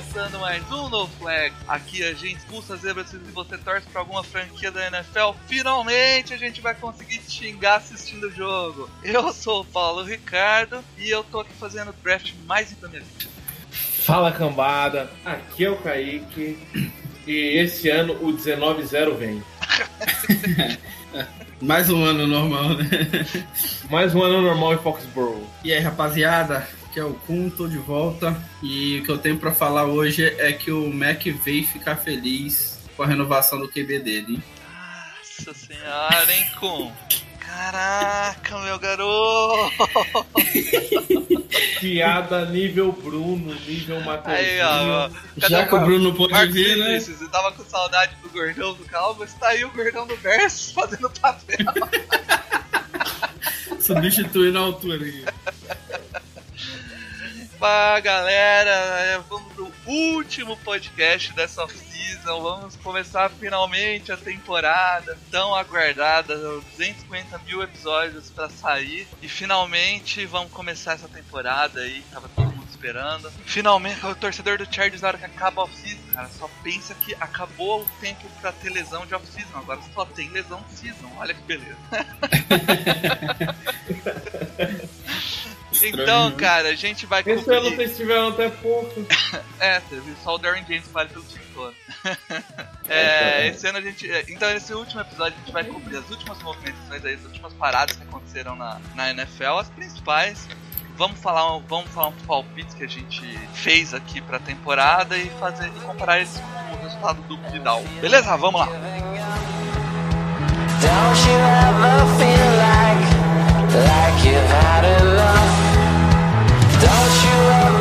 Começando mais um No Flag. Aqui a gente expulsa zebras se você torce pra alguma franquia da NFL. Finalmente a gente vai conseguir te xingar assistindo o jogo. Eu sou o Paulo Ricardo e eu tô aqui fazendo o draft mais da minha vida. Fala cambada, aqui é o Kaique e esse ano o 19-0 vem. Mais um ano normal, né? Mais um ano normal em Foxborough. E aí, rapaziada, aqui é o Kun, tô de volta. E o que eu tenho pra falar hoje é que o Mac veio ficar feliz com a renovação do QB dele. Nossa senhora, hein, Kun? Caraca, meu garoto! Piada nível Bruno, nível Aí, Matheusinho. ó. Já que o Bruno pôde Marcos vir, né? Vinícius, Você tava com saudade do gordão do Calvas, tá aí o gordão do Versus fazendo papel. Substituindo a altura aqui. Fala galera, é, vamos pro último podcast dessa off-season. Vamos começar finalmente a temporada tão aguardada, 250 mil episódios pra sair. E finalmente vamos começar essa temporada aí, tava todo mundo esperando. Finalmente, o torcedor do Chargers, na hora que acaba a off-season, cara, só pensa que acabou o tempo pra ter lesão de off-season. Agora só tem lesão de season, olha que beleza. Então, né? cara, a gente vai Esse cobrir- ano vocês tiveram até pouco. É, teve só o Darren James vale pelo time todo. é, esse ano a gente. é, Então, nesse último episódio a gente vai cobrir as últimas movimentações aí, as últimas paradas que aconteceram na, na NFL, as principais. Vamos falar, vamos falar um palpite que a gente fez aqui pra temporada e fazer e comparar eles com o resultado do Vidal. Beleza? Vamos lá. Don't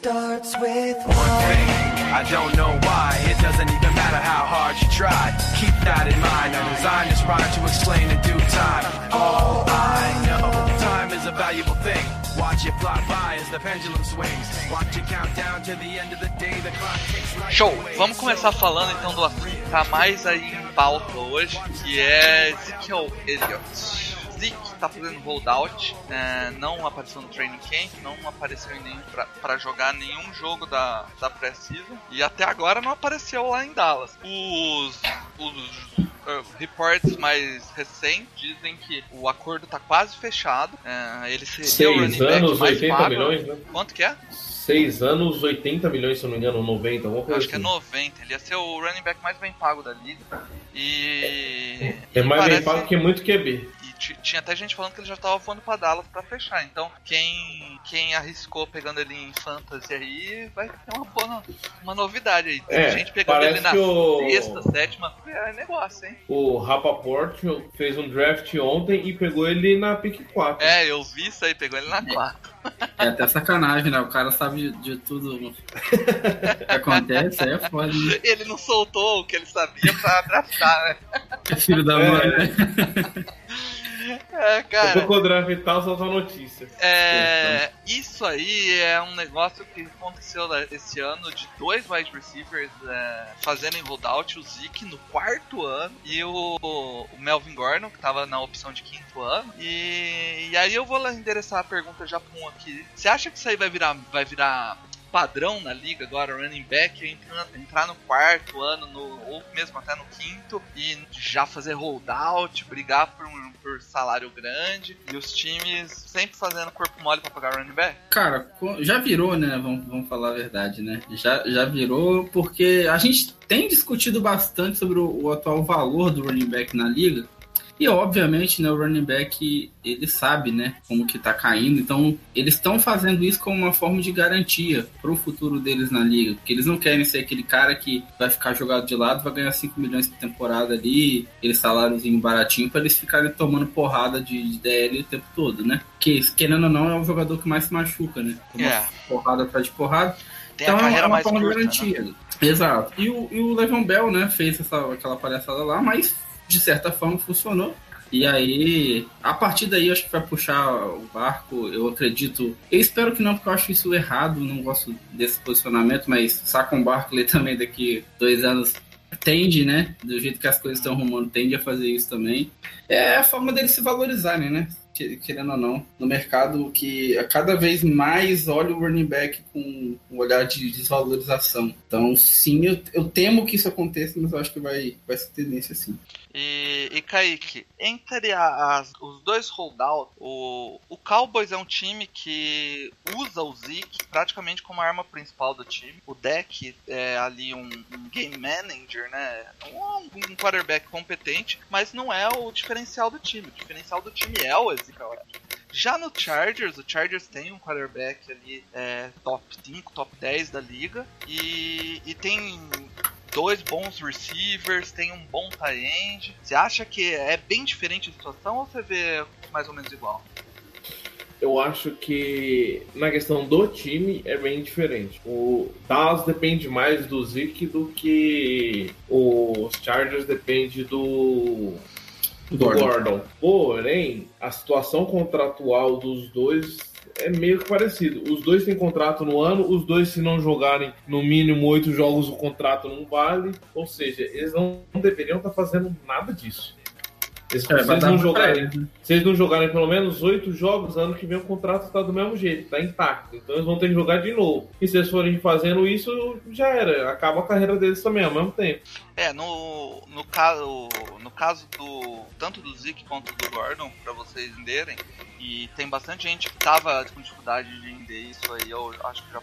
starts with I don't know why. It doesn't even matter how hard you try. Keep that in mind. I designed this rhyme to explain in due time. All I know, time is a valuable thing. Watch it fly by as the pendulum swings. Watch it count down to the end of the day. The clock takes right Show! Vamos começar falando então do assunto que tá mais aí em pauta hoje, que é Ezekiel Elliott. Zeke tá fazendo holdout, é, não apareceu no training camp, não apareceu em nenhum pra, pra jogar nenhum jogo da, da pré-season e até agora não apareceu lá em Dallas. Os, os uh, reports mais recentes dizem que o acordo tá quase fechado, é, ele seria o running Seis back anos, mais 80 pago. milhões, né? Quanto que é? Seis anos, 80 milhões, se eu não me engano, 90, alguma coisa acho que é assim. 90. Ele ia ser o running back mais bem pago da liga. E. É e mais bem parece- pago que muito QB. Ti- tinha até gente falando que ele já tava voando pra Dallas pra fechar. Então, quem, quem arriscou pegando ele em fantasy aí vai ter uma boa uma novidade aí. Tem É, gente pegando ele na que o- sexta, sétima. É negócio, hein? O Rapaport fez um draft ontem e pegou ele na pick 4. É, eu vi isso aí, pegou ele na 4. É até sacanagem, né? O cara sabe de, de tudo que acontece, aí é foda, né? Ele não soltou o que ele sabia pra draftar, né? É filho da É. mãe, né? É, cara. Eu vou draftar só sua notícia. É, isso aí é um negócio que aconteceu esse ano de dois wide receivers é, fazendo em holdout, o Zeke no quarto ano e o, o Melvin Gordon, que tava na opção de quinto ano. E, e aí eu vou lá endereçar a pergunta já pra um aqui. Você acha que isso aí vai virar, vai virar padrão na liga agora, running back, entrar, entrar no quarto ano, no, ou mesmo até no quinto, e já fazer holdout, brigar por, um, por salário grande, e os times sempre fazendo corpo mole pra pagar running back? Cara, já virou, né? Vamos, vamos falar a verdade, né? Já, já virou porque a gente tem discutido bastante sobre o, o atual valor do running back na liga. E obviamente, né, o running back ele sabe, né, como que tá caindo. Então, eles estão fazendo isso como uma forma de garantia pro futuro deles na liga, porque eles não querem ser aquele cara que vai ficar jogado de lado, vai ganhar 5 milhões por temporada ali, aquele saláriozinho baratinho para eles ficarem tomando porrada de, de DL o tempo todo, né? Que querendo ou não é o jogador que mais se machuca, né? Toma É. porrada atrás de porrada. Tem a carreira mais forma de curta, né? garantia. Exato. E o, e o Levan Bell, né, fez essa, aquela palhaçada lá, mas de certa forma funcionou. E aí, a partir daí, acho que vai puxar o barco. Eu acredito. Eu espero que não, porque eu acho isso errado. Não gosto desse posicionamento, mas Saquon Barkley também daqui dois anos tende, né? Do jeito que as coisas estão arrumando, tende a fazer isso também. É a forma deles se valorizarem, né? Que- Querendo ou não, no mercado que cada vez mais olha o running back com um olhar de desvalorização. Então, sim, eu, eu temo que isso aconteça, mas eu acho que vai, vai ser tendência sim. E, e Kaique, entre as- os dois holdouts, o, o Cowboys é um time que usa o Zeke praticamente como arma principal do time. O deck é ali um, um game manager, né? Um, um quarterback competente, mas não é o diferencial do time. O diferencial do time é o Ezekiel Elliott. Já no Chargers, o Chargers tem um quarterback ali é, top 5, top 10 da liga e, e tem dois bons receivers, tem um bom tight end. Você acha que é bem diferente a situação ou você vê mais ou menos igual? Eu acho que na questão do time é bem diferente. O Dallas depende mais do Zeke do que os Chargers depende do do Gordon. Gordon. Porém, a situação contratual dos dois é meio que parecido. Os dois têm contrato no ano, os dois, se não jogarem no mínimo oito jogos, o contrato não vale. Ou seja, eles não deveriam estar fazendo nada disso. Eles, se, É, vai eles não pra jogarem, né? se eles não jogarem pelo menos oito jogos, ano que vem o contrato está do mesmo jeito, está intacto. Então eles vão ter que jogar de novo. E se eles forem fazendo isso, já era. Acaba a carreira deles também ao mesmo tempo. É, no, no, caso, no caso do tanto do Zeke quanto do Gordon, pra vocês entenderem, e tem bastante gente que tava com dificuldade de entender isso aí, eu acho que já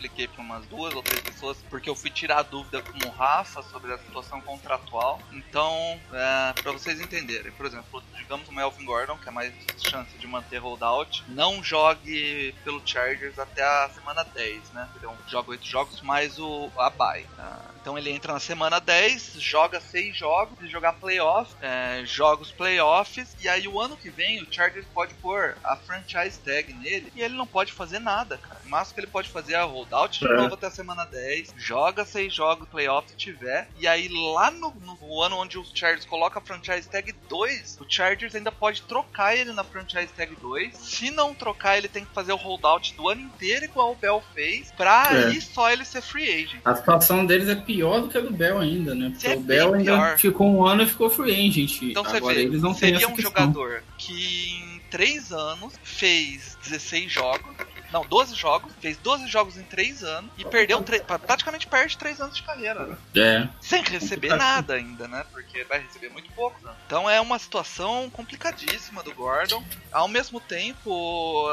expliquei para umas duas ou três pessoas, porque eu fui tirar a dúvida com o Rafa sobre a situação contratual. Então, é, para vocês entenderem, por exemplo, digamos o Melvin Gordon, que é mais chance de manter holdout, não jogue pelo Chargers até a semana 10, né? Então, joga oito jogos mais o a bye. Ah, então ele entra na semana 10, joga seis jogos, se jogar playoff, é, joga os playoffs, e aí o ano que vem o Chargers pode pôr a franchise tag nele e ele não pode fazer nada, cara. Máximo que ele pode fazer é holdout de É. novo até a semana 10, joga seis jogos, playoff se tiver, e aí lá no, no ano onde o Chargers coloca a franchise tag 2, o Chargers ainda pode trocar ele na franchise tag 2. Se não trocar, ele tem que fazer o holdout do ano inteiro, igual o Bell fez, pra É. aí só ele ser free agent. A situação deles é pior do que a do Bell ainda, né? Porque É o Bell ainda pior. ficou um ano e ficou free agent. Então você vê, eles não seria um questão. jogador que em 3 anos fez 16 jogos. Não, 12 jogos, fez 12 jogos em 3 anos e perdeu praticamente perde 3 anos de carreira, né? É. Sem receber nada ainda, né? Porque vai receber muito pouco. né? Então é uma situação complicadíssima do Gordon. Ao mesmo tempo,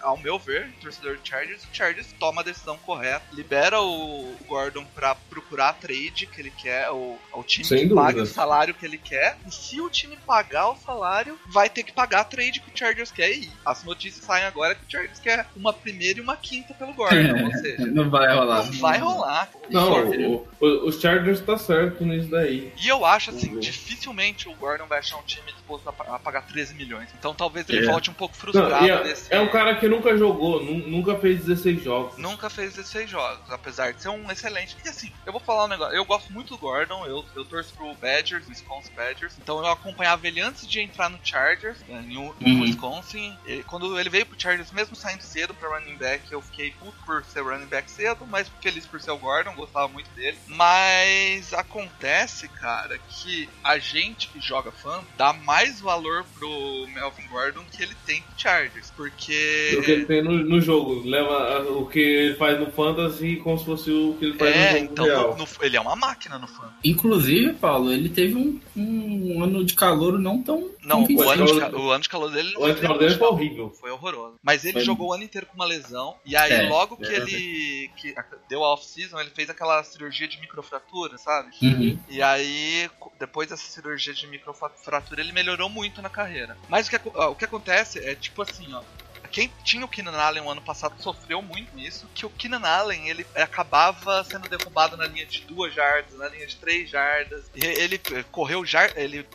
ao meu ver, torcedor de Chargers, o Chargers toma a decisão correta, libera o Gordon pra procurar a trade que ele quer, ou o time Sem que dúvida. paga o salário que ele quer. E se o time pagar o salário, vai ter que pagar a trade que o Chargers quer. E as notícias saem agora que o Chargers quer uma primeira e uma quinta pelo Gordon. ou seja, Não vai rolar. não vai rolar. Não, o, o, os Chargers tá certo nisso daí. E eu acho assim, Uhum. dificilmente o Gordon vai achar um time disposto a, pa- a pagar 13 milhões. Então talvez ele É. volte um pouco Não, frustrado e é, nesse. é um cara que nunca jogou, nu- nunca fez 16 jogos. Nunca fez 16 jogos, apesar de ser um excelente. E assim, eu vou falar um negócio. Eu gosto muito do Gordon, eu, eu torço pro Badgers, Wisconsin Badgers. Então eu acompanhava ele antes de entrar no Chargers, né, em, U- em Uhum. Wisconsin. E quando ele veio pro Chargers, mesmo saindo cedo pra running back, eu fiquei puto por ser running back cedo, mas feliz por ser o Gordon, gostava muito dele. Mas acontece, cara, que a gente que joga fã dá mais valor pro Melvin Gordon que ele tem pro Chargers. Porque. O que ele tem no, no jogo. Leva o que ele faz no Fantasy como se fosse o que ele faz É, no jogo então real. no- no- ele é uma máquina no fã. Inclusive, Paulo, ele teve um, um ano de calor não tão. Não, o ano, de, calor- o ano de calor dele O antes dele foi horrível. Foi horroroso. Mas ele Foi- jogou o ano inteiro com uma lesão. E aí, É, logo que é. ele que deu a off-season, ele fez aquela cirurgia de microfratura, sabe? Uhum. E aí, depois dessa cirurgia de microfratura, ele melhorou muito na carreira. Mas o que, o que acontece é tipo assim, ó. Quem tinha o Keenan Allen o ano passado sofreu muito nisso, que o Keenan Allen ele acabava sendo derrubado na linha de duas jardas, na linha de três jardas. E ele correu jar, ele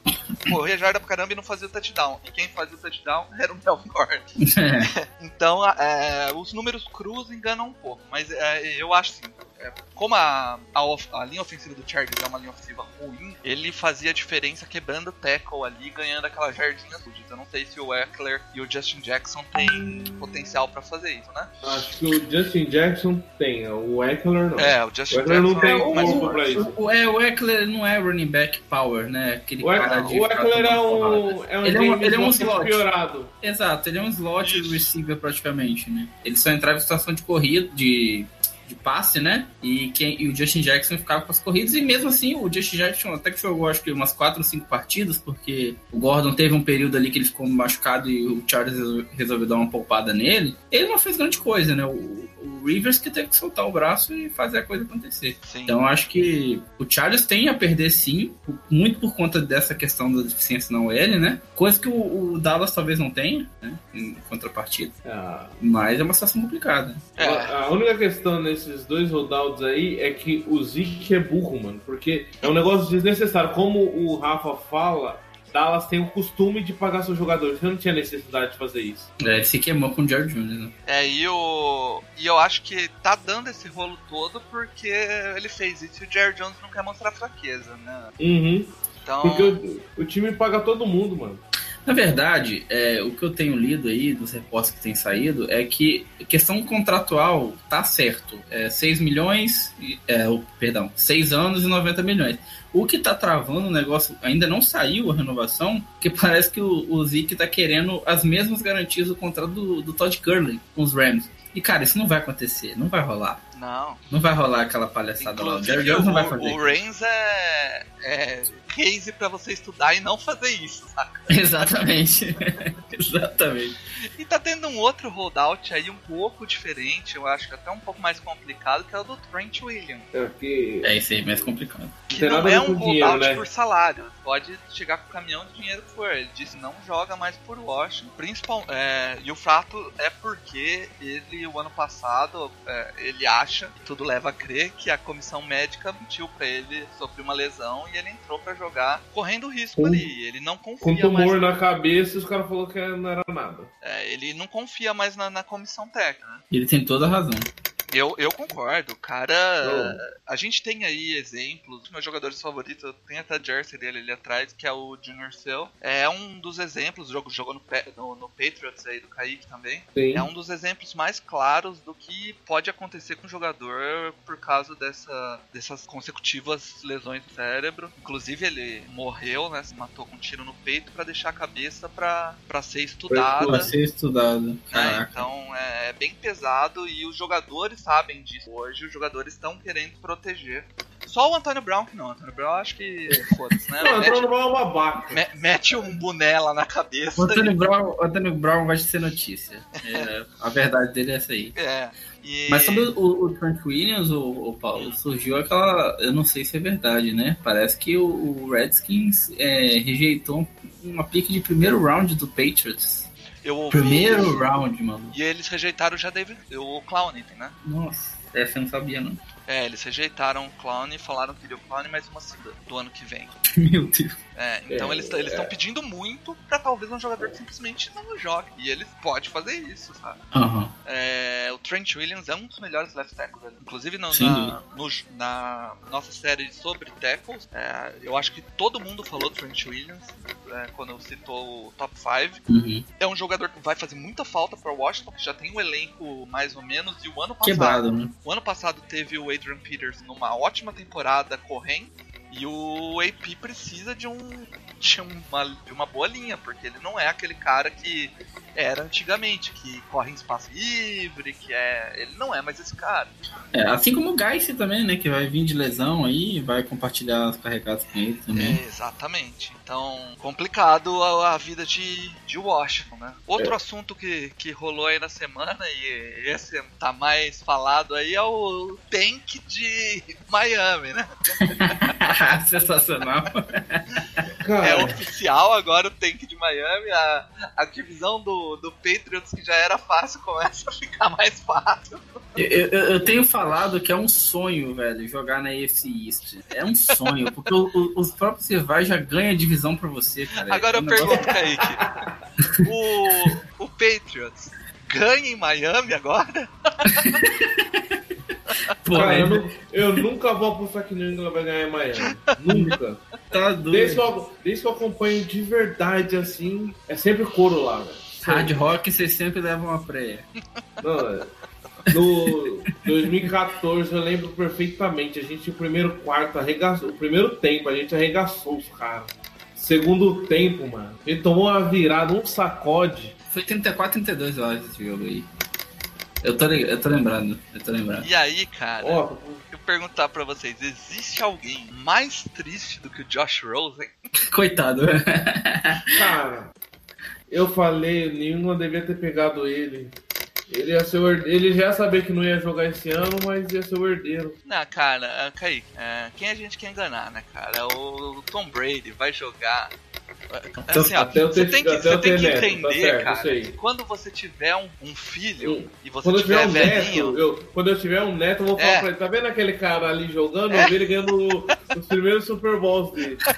corria jarda pra caramba e não fazia o touchdown. E quem fazia o touchdown era o Melvin Gordon. Então, é, os números cruz enganam um pouco, mas é, eu acho assim, é, como a, a, of- a linha ofensiva do Chargers é uma linha ofensiva ruim, ele fazia diferença quebrando o tackle ali, ganhando aquelas jardinhas sujas. Eu não sei se o Eckler e o Justin Jackson têm potencial pra fazer isso, né? Acho que o Justin Jackson tem, o Eckler não. É, o Justin O Eckler não Jackson tem é mais pra isso. O, é, o Eckler não é running back power, né? Aquele O cara Eckler, de o Eckler é um, é um Ele é um- ele é um slot. piorado. Exato, ele é um slot Isso. receiver praticamente, né? Ele só entrava em situação de corrida, de, de passe, né? E, quem, e o Justin Jackson ficava com as corridas, e mesmo assim o Justin Jackson até que jogou acho que umas 4 ou 5 partidas, porque o Gordon teve um período ali que ele ficou machucado e o Charles resol- resolveu dar uma poupada nele. Ele não fez grande coisa, né? O, o Rivers que teve que soltar o braço e fazer a coisa acontecer. Sim. Então eu acho que o Chargers tem a perder sim, muito por conta dessa questão da deficiência na OL, né? Coisa que o, o Dallas talvez não tenha, né? Em contrapartida. Ah, Mas é uma situação complicada. É. A única questão nesses dois holdouts aí é que o Zeke é burro, mano. Porque é um negócio desnecessário. Como o Rafa fala, Dallas tem o costume de pagar seus jogadores. Você não tinha necessidade de fazer isso. É, ele se queimou com o Jared Jones, né? É, e, o, e eu acho que tá dando esse rolo todo porque ele fez isso e o Jerry Jones não quer mostrar fraqueza, né? Uhum. Então. Porque o, o time paga todo mundo, mano. Na verdade, é, o que eu tenho lido aí dos reportes que têm saído é que a questão contratual tá certo. É 6 milhões, é, perdão, 6 anos e 90 milhões. O que tá travando o negócio, ainda não saiu a renovação, porque parece que o, o Zeke tá querendo as mesmas garantias do contrato do, do Todd Gurley com os Rams. E cara, isso não vai acontecer, não vai rolar. Não. Não vai rolar aquela palhaçada lá. O Jerry Inclusive, Jones não vai fazer. o Reigns é, é case pra você estudar e não fazer isso, saca? Exatamente. Exatamente. E tá tendo um outro holdout aí um pouco diferente, eu acho que até um pouco mais complicado, que é o do Trent Williams. É porque. É isso aí, mais complicado. Que não a é um com dinheiro, né? por salário. Pode chegar com o caminhão de dinheiro que for. Ele disse não joga mais por Washington. Principal, é, e o fato é porque ele, o ano passado, é, ele acha, e tudo leva a crer, que a comissão médica mentiu pra ele sobre uma lesão e ele entrou pra jogar correndo risco Com- ali. Ele não confia Com tumor mais. na cabeça, os caras falaram que não era nada. é, ele não confia mais na, na comissão técnica. né? Ele tem toda a razão. Eu, eu concordo, cara. Não. A gente tem aí exemplos. Os meus jogadores favoritos, eu tenho até a jersey dele ali atrás, que é o Junior Seu. É um dos exemplos, jogo jogou no, no, no Patriots aí do Kaique também. Sim. É um dos exemplos mais claros do que pode acontecer com o jogador por causa dessa, dessas consecutivas lesões no cérebro. Inclusive, ele morreu, né? Se matou com um tiro no peito pra deixar a cabeça pra, pra ser estudada. Vai ser estudado. né? Caraca. Então é, é bem pesado e os jogadores sabem disso. Hoje os jogadores estão querendo proteger. Só o Antônio Brown que não. O Antônio Brown acho que. Foda-se, né? Não, entrou mete, no mal babaca. me- mete um boné lá na cabeça. O Antônio Brown, o Antônio Brown vai ser notícia. É, a verdade dele é essa aí. É. E... Mas sobre o, o Trent Williams, o, o Paulo, surgiu aquela. Eu não sei se é verdade, né? Parece que o, o Redskins é, rejeitou uma pique de primeiro round do Patriots. Eu ouvi. Primeiro round, mano. E eles rejeitaram já David, o Clowney, né? Nossa, essa eu não sabia, não. É, eles rejeitaram o Clown e falaram que queriam o Clown mais uma segunda do ano que vem. Meu Deus. É, então É, eles eles estão pedindo muito pra talvez um jogador que simplesmente não jogue. E eles podem fazer isso, sabe? É, o Trent Williams é um dos melhores left tackles. Inclusive no- na, no- na nossa série sobre tackles, é, eu acho que todo mundo falou Trent Williams é, quando citou o top 5. Uhum. É um jogador que vai fazer muita falta pra Washington, que já tem um elenco mais ou menos. E o ano passado, Quebrado, né? o ano passado teve o Adrian Peters numa ótima temporada correndo. E o AP precisa de um de uma, de uma boa linha, porque ele não é aquele cara que era antigamente, que corre em espaço livre, que é. Ele não é mais esse cara. É, assim como o Geist também, né? Que vai vir de lesão aí, vai compartilhar as carregadas com ele também. É, exatamente. Então, complicado a, a vida de, de Washington, né? Outro assunto que, que rolou aí na semana, e esse tá mais falado aí, é o tank de Miami, né? Sensacional. É oficial agora o tank de Miami, a, a divisão do, do Patriots que já era fácil começa a ficar mais fácil. Eu, eu- eu tenho falado que é um sonho, velho, jogar na AFC East. É um sonho, porque o- o- os próprios rivais já ganham a divisão pra você, cara. Agora É eu um negócio- pergunto, Kaique, o, o Patriots ganha em Miami agora? Pô, cara, eu, velho, nu- eu nunca vou apostar que New England vai ganhar em Miami. Nunca. tá Desde que, doido. eu, desde que eu acompanho de verdade, assim, é sempre couro lá, velho. Hard rock, vocês sempre levam uma praia. Não, é. No 2014 eu lembro perfeitamente. A gente o primeiro quarto arregaçou. O primeiro tempo a gente arregaçou os caras. Segundo tempo, mano. Ele tomou uma virada, um sacode. Foi 34, 32, eu acho, esse jogo aí. Eu tô, eu tô lembrando, eu tô lembrando. E aí, cara, Ó, eu perguntar pra vocês, existe alguém mais triste do que o Josh Rosen? Coitado. cara, eu falei, nenhuma devia ter pegado ele. Ele ia ser o herdeiro. Ele já ia saber que não ia jogar esse ano, mas ia ser o herdeiro. Não, cara, é, Kaique, é, quem a gente quer enganar, né, cara? O Tom Brady vai jogar. é, Assim, ó, Até você tem que, até você tem que neto, tá entender, certo, cara, que quando você tiver um, um filho Hum. e você Quando eu tiver tiver um velhinho, neto, eu, quando eu tiver um neto, eu vou falar É. pra ele, tá vendo aquele cara ali jogando? Eu vi ele ganhando os primeiros Super Bowls dele.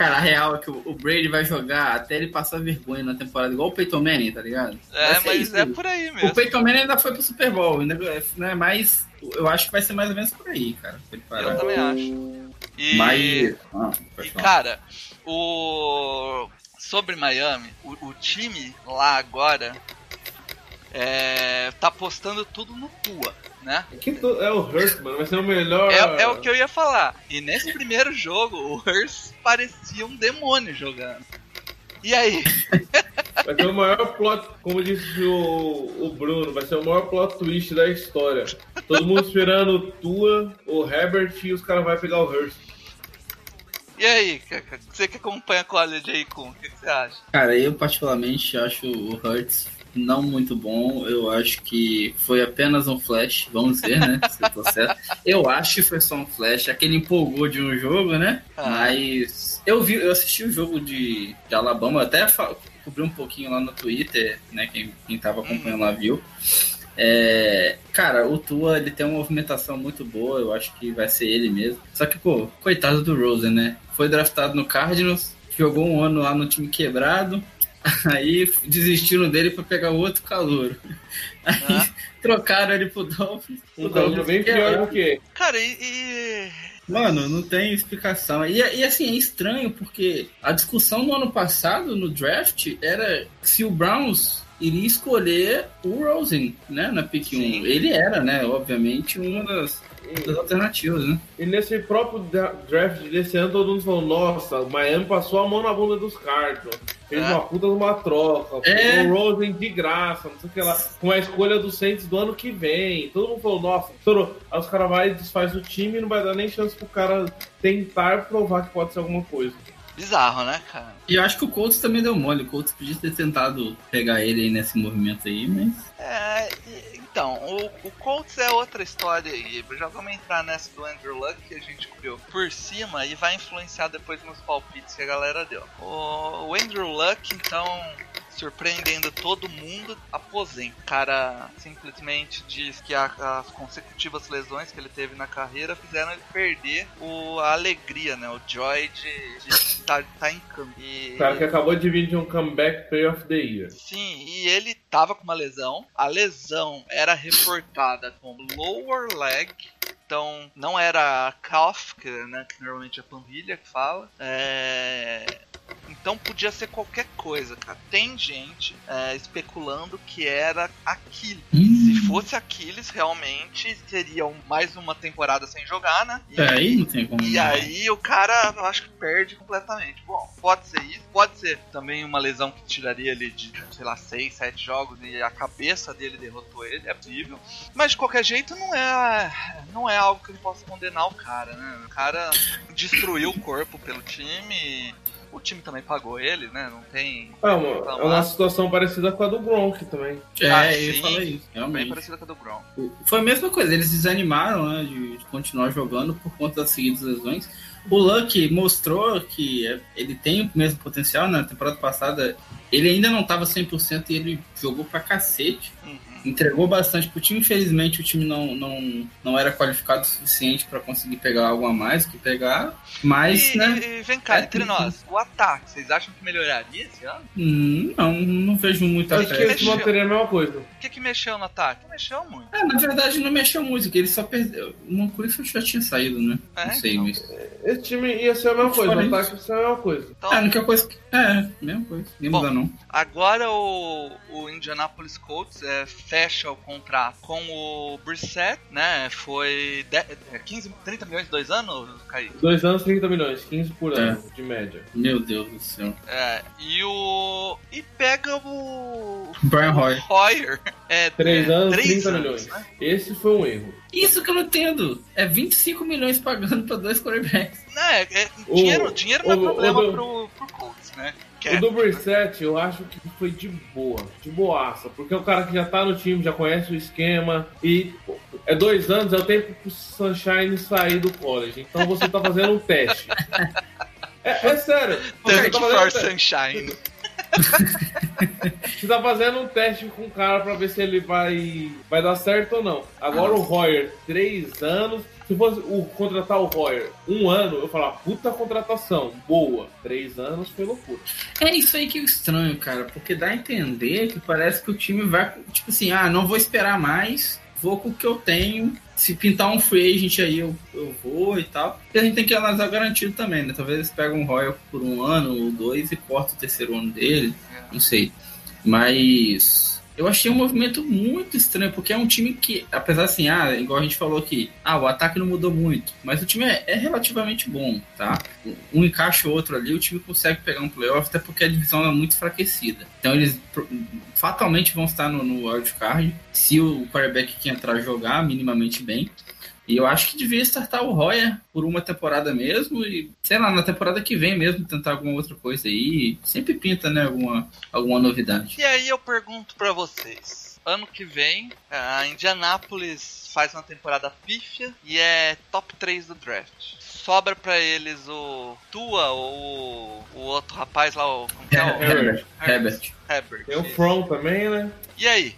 Cara, a real é que o o Brady vai jogar até ele passar vergonha na temporada, igual o Peyton Manning, tá ligado? É, mas isso. é por aí O mesmo. Peyton Manning ainda foi pro Super Bowl, ainda, né? Mas eu acho que vai ser mais ou menos por aí, cara. Eu também acho. E, Mas. Ah, e cara, o sobre Miami, o, o time lá agora é, tá apostando tudo no Tua, né? Que to- é o Hurst, mano. Vai ser o melhor. É, é o que eu ia falar. E nesse primeiro jogo, o Hurst parecia um demônio jogando. E aí? Vai ser o maior plot, como disse o, o Bruno, vai ser o maior plot twist da história. Todo mundo esperando o Tua, o Herbert e os caras vão pegar o Hurst. E aí? Você que acompanha a college aí, com o que, que você acha? Cara, eu particularmente acho o Hurts não muito bom. Eu acho que foi apenas um flash. Vamos ver, né? se eu tô certo. Eu acho que foi só um flash. Aquele empolgou de um jogo, né? Ah. Mas eu vi, eu assisti o jogo de, de Alabama, eu até cobri um pouquinho lá no Twitter, né? Quem, quem tava acompanhando lá viu. É, cara, o Tua ele tem uma movimentação muito boa, eu acho que vai ser ele mesmo. Só que, pô, coitado do Rosen, né? Foi draftado no Cardinals, jogou um ano lá no time quebrado, aí desistiram dele pra pegar outro calouro. Aí Ah. trocaram ele pro Dolphins. O Dolphins é bem pior do que. Cara, e. e- Mano, não tem explicação. E, e assim, é estranho porque a discussão no ano passado, no draft, era se o Browns iria escolher o Rosen, né, na pick 1. Sim. Ele era, né, obviamente, uma das, das alternativas, né? E nesse próprio dra- draft desse ano, todo mundo falou: Nossa, o Miami passou a mão na bunda dos Cardinals. Fez É. uma puta de uma troca. É. O Rosen de graça, não sei o que lá. Com a escolha do Saints do ano que vem. Todo mundo falou: Nossa, estourou. Aí os caras vai e desfaz o time e não vai dar nem chance pro cara tentar provar que pode ser alguma coisa. Bizarro, né, cara? E eu acho que o Colts também deu mole. O Colts podia ter tentado pegar ele aí nesse movimento aí, mas. É, então, o, o Colts é outra história aí. Já vamos entrar nessa do Andrew Luck que a gente criou por cima e vai influenciar depois nos palpites que a galera deu. O, o Andrew Luck, então, surpreendendo todo mundo, aposenta. O cara simplesmente diz que a- as consecutivas lesões que ele teve na carreira fizeram ele perder o, a alegria, né? O joy de estar tá, em campo. E- O cara que acabou de vir de um comeback play of the year. Sim, e ele tava com uma lesão. A lesão era reportada com lower leg. Então, não era calf, que, né, que normalmente é panvilha que fala. É, Então podia ser qualquer coisa, cara. Tem gente é, especulando que era Aquiles. Se fosse Aquiles, realmente seria um- mais uma temporada sem jogar, né? E- É, aí não tem como. e aí o cara, eu acho que perde completamente. Bom, pode ser isso, pode ser também uma lesão que tiraria ele de, sei lá, 6, 7 jogos e a cabeça dele derrotou ele, é possível. Mas de qualquer jeito não é não é algo que ele possa condenar o cara, né? O cara destruiu o corpo pelo time e o time também pagou ele, né? Não tem É uma, é uma situação parecida com a do Gronk também. É, Ah, eu sim. falei isso, bem realmente. parecida com a do Brown. Foi a mesma coisa, eles desanimaram né, de, de continuar jogando por conta das seguintes lesões. O Luck mostrou que é, ele tem o mesmo potencial, né? na temporada passada ele ainda não estava 100% e ele jogou pra cacete. Uhum. Entregou bastante pro time, infelizmente o time não, não, não era qualificado o suficiente para conseguir pegar algo a mais que pegar, mas, E, né, e- e vem cá, É, entre nós, o ataque, vocês acham que melhoraria esse ano? hum, não, não vejo muita Acho que eles manteriam a mesma coisa. O que, que mexeu no ataque? Mexeu muito. É, na verdade não mexeu muito, porque ele só perdeu. O Moncrief já tinha saído, né? É, não sei, então. mas. Esse time ia ser a mesma coisa, Fora o isso. ataque ia ser a mesma coisa. Então, É, a única coisa que. É, mesma coisa. Nem Bom, muda não. Agora o, o Indianapolis Colts é, fecha o contrato com o Brissett, né? Foi de, é, 15, 30 milhões em dois anos, Caí? Dois anos, 30 milhões, 15 por É. ano, de média. Meu Deus do céu. É, e o. E pega o. Brian Hoyer. Hoyer. É, Três é, anos, três 30 anos, milhões. né? Esse foi um erro. Isso que eu não entendo. É 25 milhões pagando pra dois quarterbacks. É, é, O- dinheiro, dinheiro não é o- problema o pro, pro Colts, né? Que O é- do Brissett, eu acho que foi de boa, de boaça, porque é o cara que já tá no time, já conhece o esquema, e é dois anos, é o tempo pro Sunshine sair do college. Então você tá fazendo um teste. É, é sério. Tank tá, for um Sunshine. Você tá fazendo um teste com o cara pra ver se ele vai, vai dar certo ou não. Agora o Royer, três anos. Se fosse o contratar o Royer um ano, eu falar, puta contratação, boa. Três anos foi loucura. É isso aí que é estranho, cara. Porque dá a entender que parece que o time vai. Tipo assim, ah, não vou esperar mais. Vou com o que eu tenho. Se pintar um free agent aí, eu, eu vou e tal. E a gente tem que analisar garantido também, né? Talvez eles pegam um Royal por um ano ou dois e cortam o terceiro ano dele. Não sei. Mas eu achei um movimento muito estranho, porque é um time que, apesar assim, ah, igual a gente falou aqui, ah, o ataque não mudou muito, mas o time é, é relativamente bom, tá? Um encaixa o outro ali, o time consegue pegar um playoff, até porque a divisão é muito enfraquecida. Então eles fatalmente vão estar no, no wildcard se o quarterback que entrar jogar minimamente bem. E eu acho que devia startar o Royer por uma temporada mesmo e, sei lá, na temporada que vem mesmo tentar alguma outra coisa aí. Sempre pinta, né, alguma, alguma novidade. E aí eu pergunto pra vocês. Ano que vem, a Indianapolis faz uma temporada pífia e é top 3 do draft. Sobra pra eles o Tua ou o outro rapaz lá, o, como é o Herbert. Herbert. Herbert. Tem o From também, né? E aí?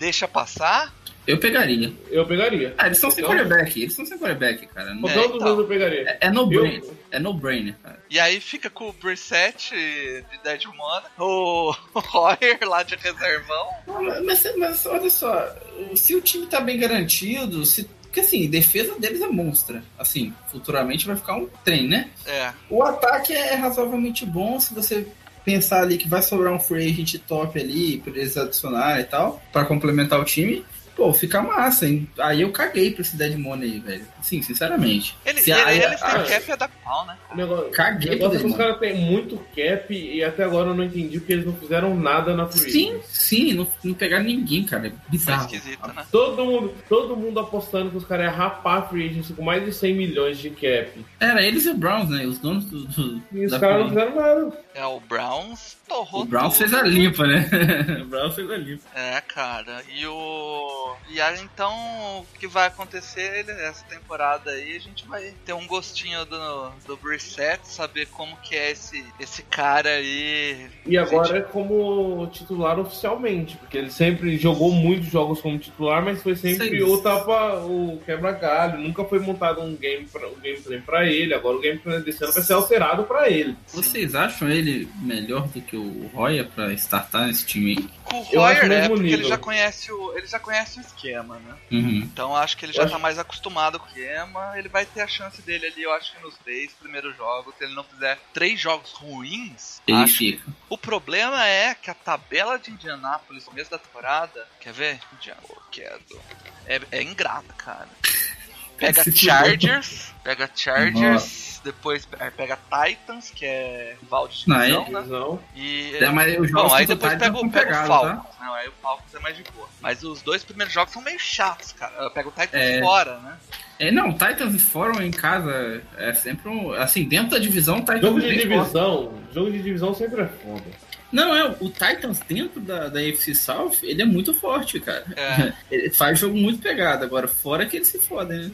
Deixa passar? Eu pegaria. Eu pegaria. Ah, eles estão sem Então- quarterback. Eles estão sem quarterback, cara. Não- É, um dos então. dois eu pegaria. É, é no-brainer. Eu- É no-brainer, cara. E aí fica com o Brissett de Dead Mona, o Royer lá de reservão. Mas, mas olha só, se o time tá bem garantido, se, porque assim, a defesa deles é monstra. Assim, futuramente vai ficar um trem, né? É, O ataque é razoavelmente bom se você pensar ali que vai sobrar um free agent top ali pra eles adicionar e tal, pra complementar o time. Pô, fica massa, hein? Aí eu caguei pra esse Dead Money aí, velho. Sim, sinceramente. ele, Se ele- aí- eles têm cap adaptar, né? O negócio, Caguei o negócio é que os caras têm muito cap e até agora eu não entendi porque eles não fizeram nada na free Sim, sim, não, não pegaram ninguém, cara. É Foi bizarro. esquisito, né? Todo mundo, todo mundo apostando que os caras iam rapar a free agency com mais de 100 milhões de cap. Era eles e o Browns, né? Os donos do. do E os da caras não fizeram nada. É, o Browns torrou O Browns tudo. fez a limpa, né? o Browns fez a limpa. É, cara. E o. E aí, então, o que vai acontecer essa temporada aí, a gente vai ter um gostinho do, do Brissett, saber como que é esse, esse cara aí. E agora é como titular oficialmente, porque ele sempre jogou muitos jogos como titular, mas foi sempre Sim. o tapa, o quebra-galho. Nunca foi montado um, game pra, um gameplay pra ele. Agora o gameplay desse ano vai ser alterado pra ele. Vocês acham ele melhor do que o Roya pra startar nesse time aí? O Royer, né? Porque ele já conhece o. Ele já conhece esquema, né? Uhum. Então acho que ele Eu já acho- tá mais acostumado com o esquema. Ele vai ter a chance dele ali, eu acho que nos três primeiros jogos. Se ele não fizer três jogos ruins, Ele acho fica. O problema é que a tabela de Indianápolis no começo da temporada, quer ver? Indianápolis. É, é ingrata, cara. Pega Chargers, pega Chargers, depois pe- pega Titans, que é rival de Não, divisão, é- né? E, É, mas os jogos Bom, aí depois o pega, Titans o- são pega o pegados, Falcons. Não, aí o Falcons é mais de boa. Mas os dois primeiros jogos são meio chatos, cara. Pega o Titans É. fora, né? É, não, Titans e Forum em casa é sempre um. Assim, dentro da divisão, o Titans Jogo é de forte. divisão, jogo de divisão sempre é foda. Não, é, o Titans dentro da, da AFC South, ele é muito forte, cara. É. Ele faz jogo muito pegado, agora fora que eles se fodem, né?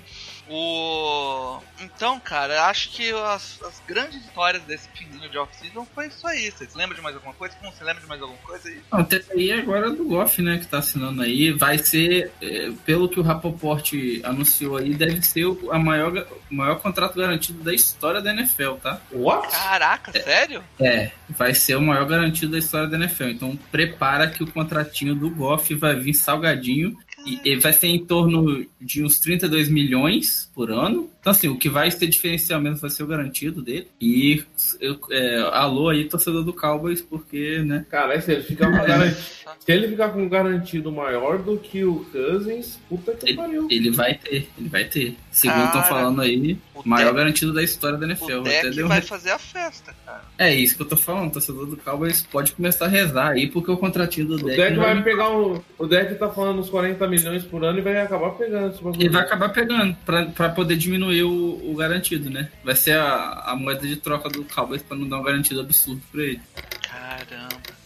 O... Então, cara, acho que as, as grandes vitórias desse finzinho de off-season foi isso aí. Vocês lembram de mais alguma coisa? Como você lembra de mais alguma coisa aí? Não, tem aí agora do Goff, né, que tá assinando aí. Vai ser, é, pelo que o Rapoport anunciou aí, deve ser o a maior, o maior contrato garantido da história da NFL, tá? What? Caraca, sério? É, vai ser o maior garantido da história da NFL. Então prepara que o contratinho do Goff vai vir salgadinho. E ele vai ser em torno de uns 32 milhões por ano. Então, assim, o que vai ser diferencial mesmo vai ser o garantido dele. E eu, é, alô aí, torcedor do Cowboys, porque, né? Cara, se ele ficar com garantido, se ele ficar com um garantido maior do que o Cousins, puta que pariu. Ele vai ter, ele vai ter. Segundo estão falando aí, o maior Deck- garantido da história da NFL. O Até deck deu vai um- fazer a festa, cara. É isso que eu tô falando, torcedor do Cowboys pode começar a rezar aí, porque o contratinho do O deck, deck vai- vai pegar um. O deck tá falando uns 40 milhões por ano e vai acabar pegando esse bagulho. Ele vai acabar pegando pra, pra poder diminuir o, o garantido, né? Vai ser a, a moeda de troca do Cowboys pra não dar um garantido absurdo pra ele. Caramba.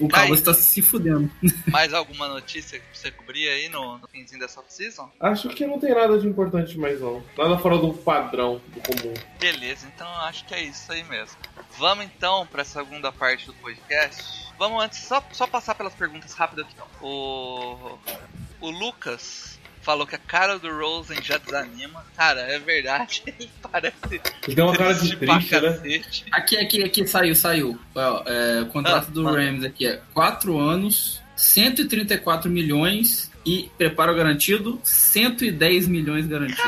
O Cowboys tá se fudendo. Mais alguma notícia que você cobrir aí no, no finzinho dessa off-season? Acho que não tem nada de importante mais não. Nada fora do padrão, do comum. Beleza, então eu acho que é isso aí mesmo. Vamos então para a segunda parte do podcast. Vamos antes só, só passar pelas perguntas rápidas aqui. Então. O, o Lucas falou que a cara do Rosen já desanima. Cara, é verdade. Ele parece Ele tem uma cara de triste, né? Aqui, aqui, aqui, saiu, saiu. É, o contrato Ah, do manda. Rams aqui é 4 anos, 134 milhões e preparo garantido, 110 milhões garantidos.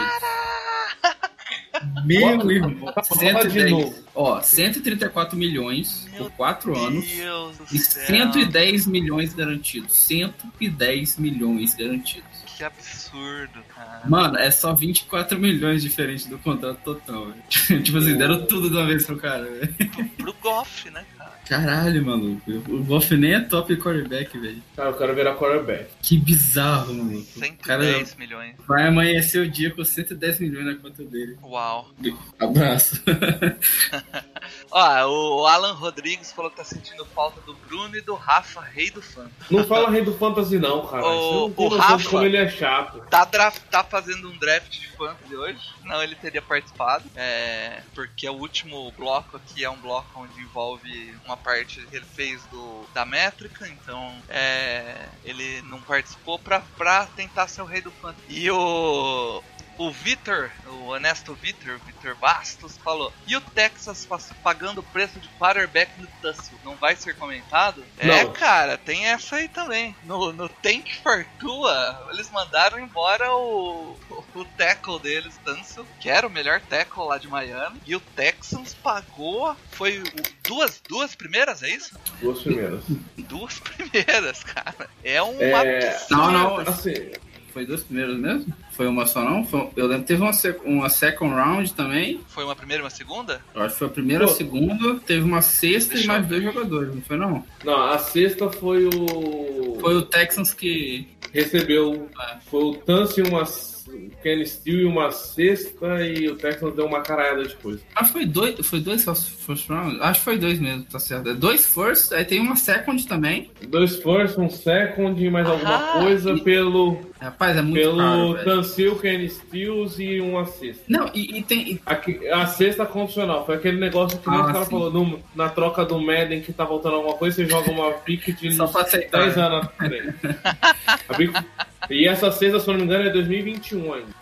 Meu irmão, Fala de 110. novo. Ó, 134 milhões por 4 anos Deus e céu. 110 milhões garantidos. 110 milhões garantidos. Que absurdo, cara. Mano, é só 24 milhões diferente do contrato total, velho. tipo assim, deram tudo de uma vez pro cara, velho. Pro Goff, né, cara? Caralho, maluco. O Goff nem é top quarterback, velho. Cara, eu quero virar quarterback. Que bizarro, maluco. O 110 cara milhões. vai amanhecer o dia com 110 milhões na conta dele. Uau. Abraço. Ó, o Alan Rodrigues falou que tá sentindo falta do Bruno e do Rafa, rei do fã. Não fala rei do fantasy não, cara. O- não o Rafa- como ele é chato. Tá, draft, tá fazendo um draft de fantasy hoje. Não, ele teria participado. É, porque o último bloco aqui é um bloco onde envolve uma parte que ele fez do, da métrica. Então, é, ele não participou pra, pra tentar ser o rei do fantasy. E o. O Vitor, o honesto Vitor, Vitor Bastos, falou: E o Texas pagando o preço de quarterback no Tussle? Não vai ser comentado? É, Não. cara, tem essa aí também. No, no Tank Fortua, eles mandaram embora o, o, tackle deles, Tussle, que era o melhor tackle lá de Miami. E o Texans pagou. Foi o- duas, duas primeiras, é isso? Duas primeiras. Duas primeiras, cara. É um É, absurdo. Não, não. Assim, Foi duas primeiras mesmo? Foi uma só não? Foi- eu lembro que teve uma, sec- uma second round também. Foi uma primeira e uma segunda? Eu acho que foi a primeira, a Pô. segunda, teve uma sexta Deixa e mais eu dois jogadores, não foi não? não, a sexta foi o. Foi o Texans que. Recebeu. Ah. Foi o Tance uma, o Kenny Steele e uma sexta e o Texans deu uma caralhada de coisa. Acho que foi dois, foi dois first round? Acho que foi dois mesmo, tá certo. É Dois first, aí tem uma second também. Dois first, um second e mais alguma Ah, coisa e- pelo, Rapaz, é muito pelo caro. Tansil, Kenny Steels e uma sexta. Não, e, e tem... e- Aqui- a sexta condicional, foi aquele negócio que Ah, o cara sim. falou, no- na troca do Madden que tá voltando alguma coisa, você joga uma pique de Só pra aceitar, 10 né? anos atrás. A pique- E essa sexta, se eu não me engano, é 2021 ainda.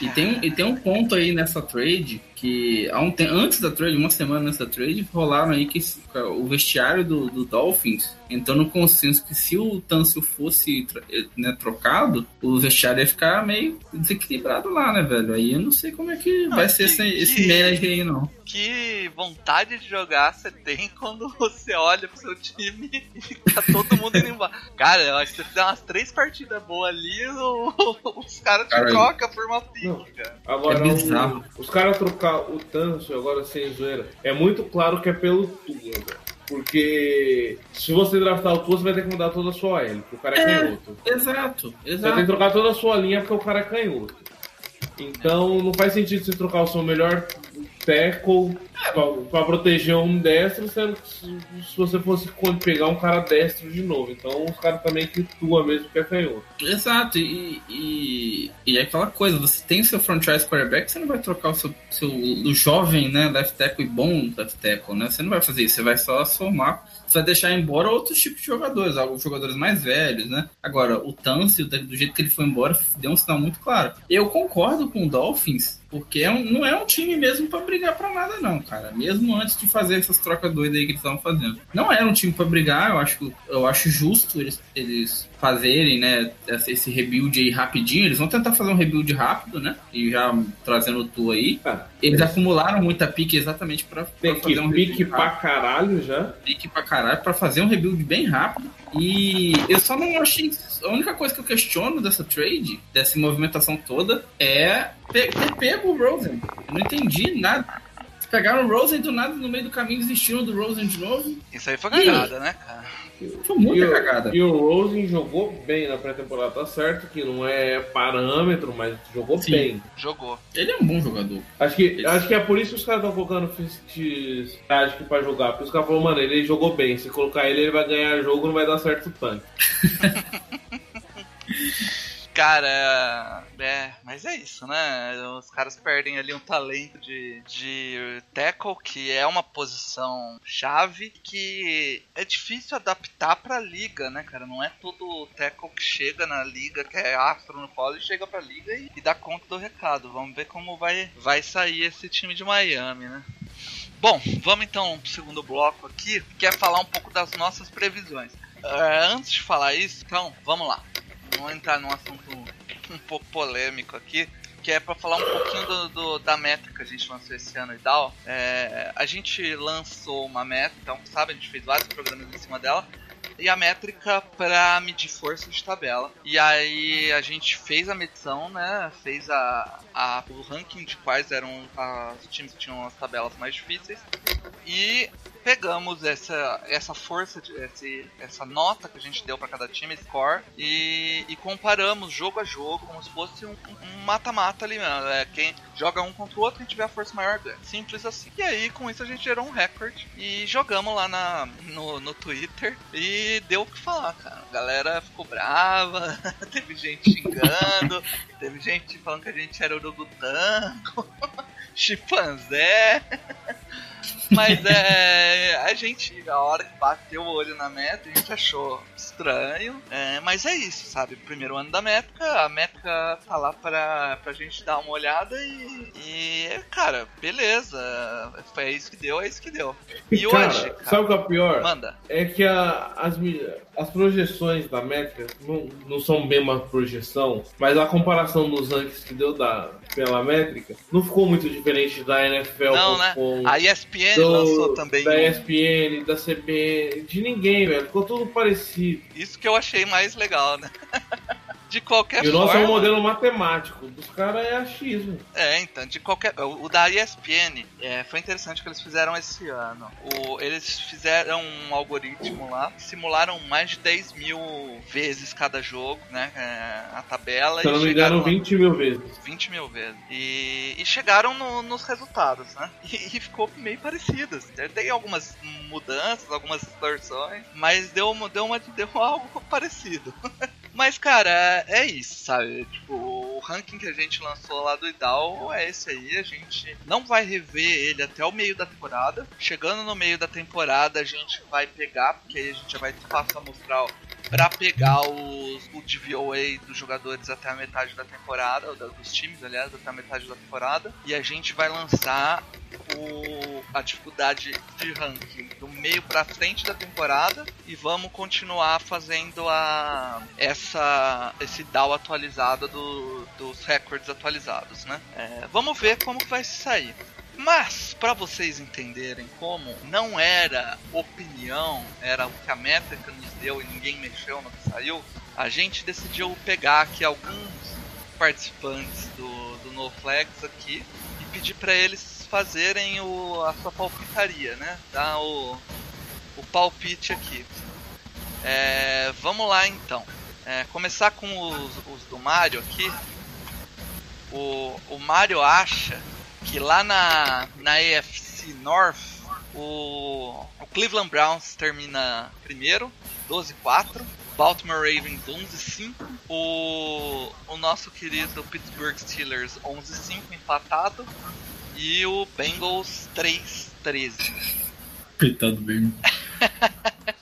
E tem, e tem um ponto aí nessa trade que há um te- antes da trade, uma semana antes da trade, rolaram aí que esse- o vestiário do, do Dolphins entrou no consenso que se o Tansil fosse tra- né, trocado, o vestiário ia ficar meio desequilibrado lá, né, velho? Aí eu não sei como é que Não, vai ser que- esse, esse que- manage aí, não. Que vontade de jogar você tem quando você olha pro seu time e tá todo mundo indo embora. Cara, eu acho que se você fizer umas três partidas boas ali, o- os caras te trocam por uma cara. Agora, É bizarro. o- os caras trocar o Tancio, agora sem zoeira, é muito claro que é pelo Tua. Porque se você draftar o Tua, você vai ter que mudar toda a sua L, porque o cara é, É. canhoto. Exato, Você tem que exato. trocar toda a sua linha porque o cara é canhoto. Então não faz sentido você trocar o seu melhor tackle pra, pra proteger um destro, sendo que se, se você fosse pegar um cara destro de novo. Então os caras também que tua mesmo que é canhoto. Exato, e, e, e é aquela coisa, você tem seu franchise quarterback, você não vai trocar o seu, seu o jovem, né, left tackle e bom left tackle, né? Você não vai fazer isso, você vai só somar, você vai deixar embora outros tipos de jogadores, alguns jogadores mais velhos, né? Agora, o do do jeito que ele foi embora, deu um sinal muito claro. Eu concordo com o Dolphins, porque é um- não é um time mesmo pra brigar pra nada, não, cara. Mesmo antes de fazer essas trocas doidas aí que eles estavam fazendo. Não era um time pra brigar, eu acho, eu acho justo eles, eles fazerem, né, esse rebuild aí rapidinho. Eles vão tentar fazer um rebuild rápido, né? E já trazendo o Tu aí. Ah, Eles acumularam muita pique exatamente que fazer um pique pra rápido caralho já. pique pra caralho pra fazer um rebuild bem rápido. E eu só não achei. A única coisa que eu questiono dessa trade, dessa movimentação toda, é pe- ter pego o Rosen. Eu não entendi nada. Pegaram o Rosen do nada no meio do caminho, desistiram do Rosen de novo. Isso aí foi cagada, né, cara? Foi muita E o, cagada. e o Rosen jogou bem na pré-temporada, tá certo que não é parâmetro, mas jogou Sim. bem. Jogou. Ele é um bom jogador. Acho que, acho que é por isso que os caras estão colocando Fitzpatrick pra jogar. Porque os caras falaram, mano, ele jogou bem. Se colocar ele, ele vai ganhar jogo, não vai dar certo o tanque. Cara, é, mas é isso, né? Os caras perdem ali um talento de, de tackle, que é uma posição chave, que é difícil adaptar pra liga, né, cara? Não é todo tackle que chega na liga, que é astro no college, chega pra liga e, e dá conta do recado. Vamos ver como vai, vai sair esse time de Miami, né? Bom, vamos então pro segundo bloco aqui, que é falar um pouco das nossas previsões. É, antes de falar isso, então, vamos lá. Vamos entrar num assunto um pouco polêmico aqui, que é para falar um pouquinho do, do- da meta que a gente lançou esse ano e tal. É, a gente lançou uma meta, então, sabe, a gente fez vários programas em cima dela. E a métrica para medir força de tabela. E aí a gente fez a medição, né? Fez a, a, o ranking de quais eram os times que tinham as tabelas mais difíceis. E pegamos essa, essa força, de, esse, essa nota que a gente deu para cada time, score, e, e comparamos jogo a jogo, como se fosse um um mata-mata ali mesmo. É, quem joga um contra o outro, quem tiver a força maior ganha. Simples assim. E aí, com isso, a gente gerou um recorde e jogamos lá na, no, no Twitter e deu o que falar, cara. A galera ficou brava, teve gente xingando, teve gente falando que a gente era orangotango, chimpanzé. Mas é. A gente, a hora que bateu o olho na meta, a gente achou estranho. É, mas é isso, sabe? Primeiro ano da métrica, a métrica tá lá pra, pra gente dar uma olhada e. E, cara, beleza. Foi isso que deu, é isso que deu. E cara, hoje, cara, sabe o que é o pior? manda. É que a- as, as projeções da métrica não, não são bem uma projeção, mas a comparação dos rankings que deu da, pela métrica não ficou muito diferente da NFL Não, né? com A ESPN do- lançou também da. ESPN, da CBN, de ninguém, velho. Ficou tudo parecido. Isso que eu achei mais legal, né? De qualquer E o nosso é forma. um modelo matemático. Dos caras é achismo. É, então, de qualquer. O o da ESPN é, foi interessante o que eles fizeram esse ano. O, eles fizeram um algoritmo lá, simularam mais de 10 mil vezes cada jogo, né? é, a tabela. Se eu e não me chegaram engano, lá- 20 mil vezes. 20 mil vezes. E, e chegaram no- nos resultados, né? E, e ficou meio parecido. assim. Tem algumas mudanças, algumas distorções, mas deu, deu, uma, deu algo parecido. Mas, cara, é isso, sabe? Tipo, o ranking que a gente lançou lá do Idal é esse aí. A gente não vai rever ele até o meio da temporada. Chegando no meio da temporada, a gente vai pegar, porque aí a gente já vai passar a mostrar pra pegar os, o DVOA dos jogadores até a metade da temporada, ou dos times, aliás, até a metade da temporada. E a gente vai lançar o, a dificuldade de ranking do meio pra frente da temporada e vamos continuar fazendo a essa esse DAO atualizado do, dos recordes atualizados, né? É, vamos ver como que vai sair. Mas, para vocês entenderem como não era opinião, era o que a métrica nos deu e ninguém mexeu no que saiu, a gente decidiu pegar aqui alguns participantes do, do No Flags aqui e pedir para eles fazerem o, a sua palpitaria, né? Dar o, o palpite aqui. É, vamos lá então. É, começar com os, os do Mario aqui. O, o Mario acha que lá na, na AFC North o, o Cleveland Browns termina primeiro, 12-4. Baltimore Ravens 11-5. O, o nosso querido Pittsburgh Steelers 11-5 empatado. E o Bengals 3-13. Coitado bem.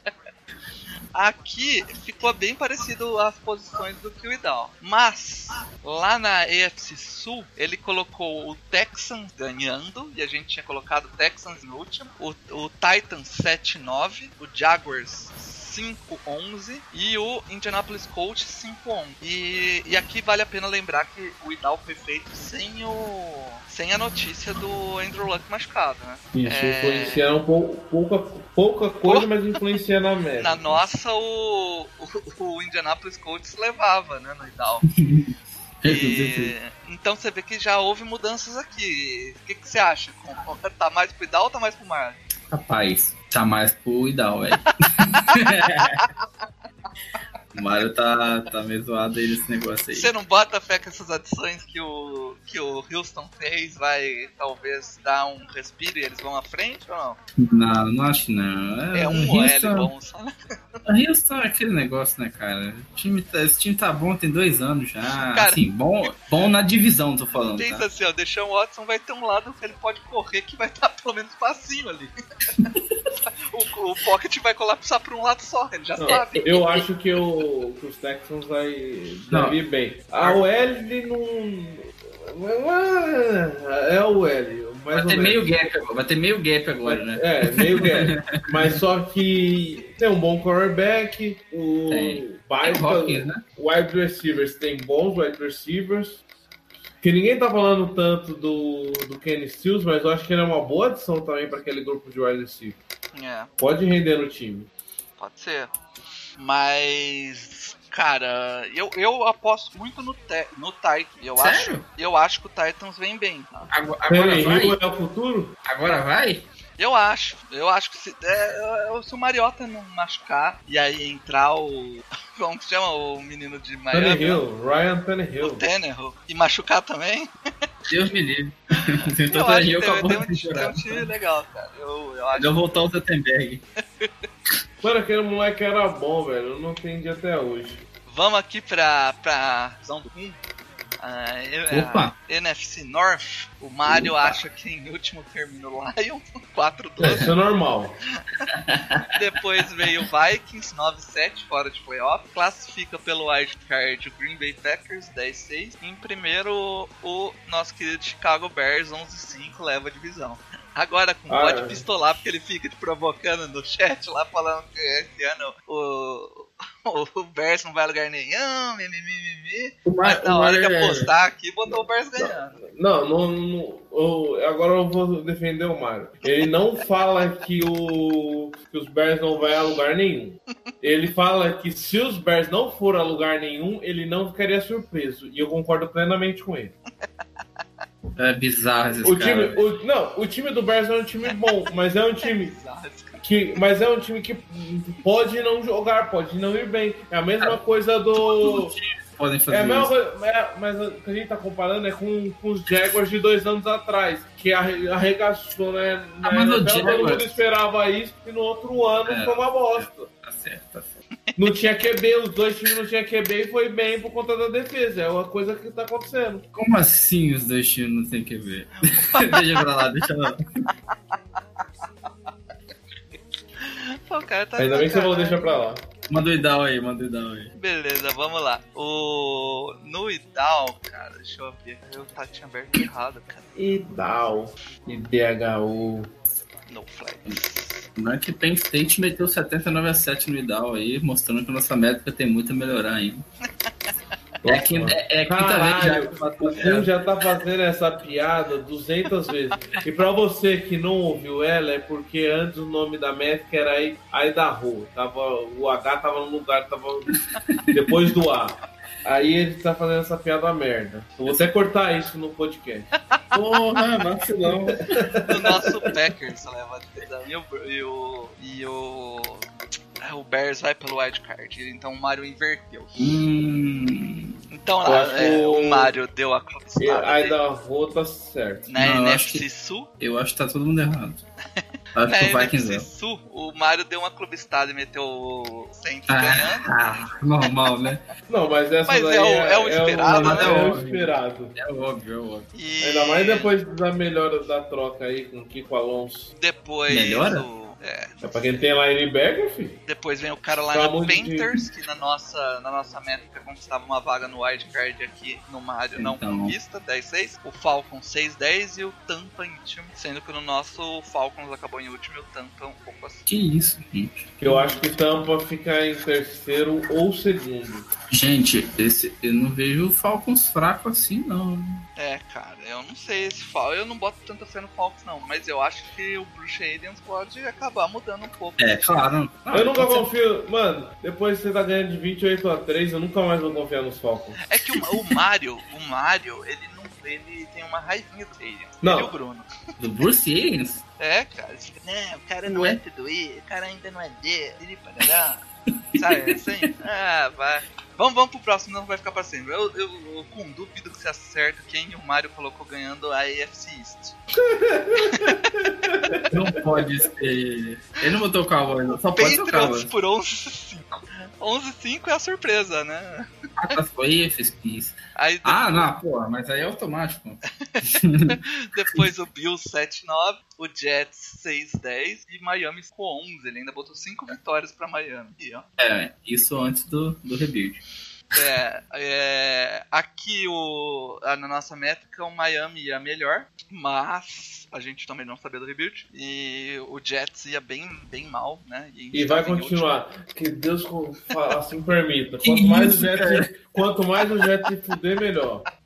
Aqui ficou bem parecido as posições do que o Idal. Mas lá na AFC Sul, ele colocou o Texans ganhando, e a gente tinha colocado o Texans no último, o, o Titans 7-9, o Jaguars 5-11 e o Indianapolis Colts 5-11. E, e aqui vale a pena lembrar que o Idal foi feito sem o sem a notícia do Andrew Luck machucado, né? Isso, É. pou- pouca, pouca coisa, mas influencia na média. Na nossa, o, o, o Indianapolis Colts levava, né, no Idal. E, então você vê que já houve mudanças aqui. O que, que você acha? Tá mais pro Idal ou tá mais pro Mario? Rapaz, tá mais pro Idal, velho. o Mario tá, tá meio zoado aí nesse negócio aí. Você não bota fé que essas adições que o, que o Houston fez vai talvez dar um respiro e eles vão à frente ou não? Não, não acho não. É um OL Houston, bom só. né? Houston é aquele negócio, né, cara? O time tá- esse time tá bom tem dois anos já. Cara- assim, bom, bom na divisão, tô falando. Pensa Tá? assim, ó, deixar o Watson vai ter um lado que ele pode correr que vai estar pelo menos facinho ali. o, o Pocket vai colapsar pra um lado só, ele já Não, sabe. eu acho que, o, que os Texans vai, Não. vai vir bem. A OL não. É o L. Mais Vai ter meio gap agora, vai ter meio gap agora, né? É, meio gap. Mas só que tem um bom quarterback, o Tem. baita, Hopkins, né? wide receivers tem bons wide receivers. Que ninguém tá falando tanto do, do Kenny Stills, mas eu acho que ele é uma boa adição também para aquele grupo de wide receiver. É. Pode render no time. Pode ser. Mas, cara, eu, eu aposto muito no, te, no Titan. Eu acho, Sério? eu acho que o Titans vem bem. Tá? Agora, agora Peraí, vai? É o futuro? Agora vai? Eu acho. Eu acho que se, é, se o Mariota não machucar e aí entrar o. Como que chama o menino de Miami? Tannehill, Ryan O Tannehill. Tannehill. E machucar também? Deus me livre. Eu Então, acho que eu tem, tem, um, de tem chorar. um time legal, cara. Eu, eu acho. Eu voltar o Zettenberg. Mano, aquele moleque era bom, velho. Eu não entendi até hoje. Vamos aqui pra, pra visão do 1. Ah, eu- Opa. a NFC North, o Mario Opa. acha que em último termina o Lion, 4-12. É, isso é normal. Depois veio o Vikings, 9-7, fora de playoff. Classifica pelo wildcard o Green Bay Packers, 10-6. Em primeiro, o nosso querido Chicago Bears, 11-5, leva a divisão. Agora, com Ah, pode é. pistolar, porque ele fica te provocando no chat lá, falando que esse ano o, o Bears não vai a lugar nenhum, mimimi. O Mar- Mas na o hora Mar- de apostar aqui, botou o Bears ganhando. Não, não, não- eu- agora eu vou defender o Mário. Ele não fala que, o, que os Bears não vão a lugar nenhum. Ele fala que se os Bears não forem a lugar nenhum, ele não ficaria surpreso. E eu concordo plenamente com ele. É bizarro esse O cara. time, o- não, o time do Bears é um time bom, mas é um time Bizarro esse cara. Que, mas é um time que pode não jogar, pode não ir bem. É a mesma coisa do Podem fazer É a mesma isso. coisa, é, mas o que a gente tá comparando é com, com os Jaguars de dois anos atrás, que arre- arregaçou, né? Ah, mas o Então, Todo Jaguars- mundo esperava isso e no outro ano É. foi uma bosta. Tá certo, tá certo. Não tinha QB, os dois times não tinham QB e foi bem por conta da defesa. É uma coisa que tá acontecendo. Como assim os dois times não que ver? deixa pra lá, deixa lá. Pô, cara tá Ainda bem que você falou deixa pra lá. Manda o Idal aí, manda o Idal aí. Beleza, vamos lá. O. No Idal, cara, deixa eu ver. Eu tá, tinha aberto errado, cara. IDAL, IDHU. No flags. Não é que Penn State meteu 79 a 7 no Idal aí, mostrando que a nossa métrica tem muito a melhorar ainda. É a quinta, é, é a quinta vez já Caralho, que o piada. já tá fazendo essa piada 200 vezes. E pra você que não ouviu ela, é porque antes o nome da métrica era I- Idaho. Tava, o H tava no lugar, tava depois do A. Aí ele tá fazendo essa piada merda. Eu vou até cortar isso no podcast. Porra, vacilão. O nosso Packers leva e o. E o, e o, é, o Bears vai pelo wild card. Então o Mario inverteu. Hum, Então acho é, o- o Mario deu a clube E estada Idaho tá certo. na Não, eu NFC acho Sul. eu acho que tá todo mundo errado. Acho Na que o Vikings NFC é. Sul, o Mario deu uma clube estada e meteu o Saints ganhando. Ah, ah, normal, né? Não, mas essa Mas daí é o- é o esperado, é, né? é o esperado. É óbvio, é óbvio. E Ainda mais depois da melhora da troca aí com o Kiko Alonso. Depois Melhora? o- é, É pra quem tem linebacker, filho. depois vem o Carolina Pelo amor de Panthers, que na nossa, na nossa métrica conquistava uma vaga no wild card aqui no Mario, não Então. conquista, 10-6. O Falcons 6-10 e o Tampa em último. Sendo que no nosso o Falcons acabou em último e o Tampa um pouco assim. Que isso, gente. Eu acho que Tampa fica em terceiro ou segundo. Gente, esse, eu não vejo o Falcons fraco assim, não. É, cara, eu não sei esse Fal, eu não boto tanta fé no Falcons não, mas eu acho que o Bruce Arians pode acabar mudando um pouco. É, claro. Não, eu nunca ser- confio. Mano, depois que você tá ganhando de 28 a 3, eu nunca mais vou confiar nos Falcons. É que o, o Mario, o Mario, ele não, ele tem uma raivinha do Arians. Não. Ele e o Bruno. Do Bruce Arians? É, cara, não, o cara não Ué? é tudo isso, o cara ainda não é dele, ele parará. Sabe, assim? Ah, vai. Vamos, vamos pro próximo, não vai ficar pra sempre. Eu, eu, eu com dúvida que você acerta quem o Mario colocou ganhando a AFC East. Não pode ser. Ele não botou o Cowboys, só pode ser o Patriots Cowboys. por 11-5. 11-5 é a surpresa, né? Ah, foi FSPs. Aí Ah, não, porra, mas aí é automático. depois o Bills 7-9, o Jets 6-10 e Miami ficou 11. Ele ainda botou 5 vitórias pra Miami. E, ó, É, isso antes do, do rebuild. É, é, aqui o, a- na nossa métrica o Miami ia melhor, mas a gente também não sabia do rebuild. E o Jets ia bem, bem mal, né? gente E vai continuar. Que Deus assim permita. Quanto mais, isso, o Jet, quanto mais o Jet se fuder, melhor. último.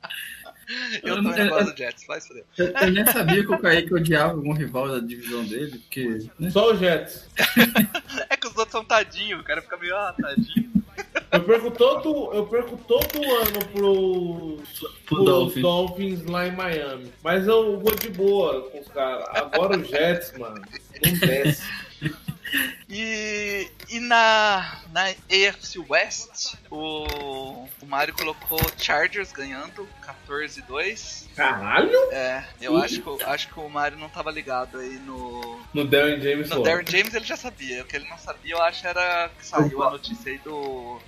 Eu também gosto do Jets, vai fuder. Eu, eu nem sabia que o Kaique odiava algum rival da divisão dele, porque. Né? Só o Jets. É que os outros são tadinho, o cara fica meio, ah, tadinho. Eu perco todo, eu perco todo ano pro, pros Dolphins. Dolphins. lá em Miami. Mas eu vou de boa com os caras. Agora o Jets, mano, não desce. E, e na, na AFC West, o, o Mario colocou Chargers ganhando 14-2. Caralho! É, eu acho que, o- acho que o Mario não tava ligado aí no, No Darren James No. Darren James ele já sabia. O que ele não sabia, eu acho, era que saiu a notícia aí do,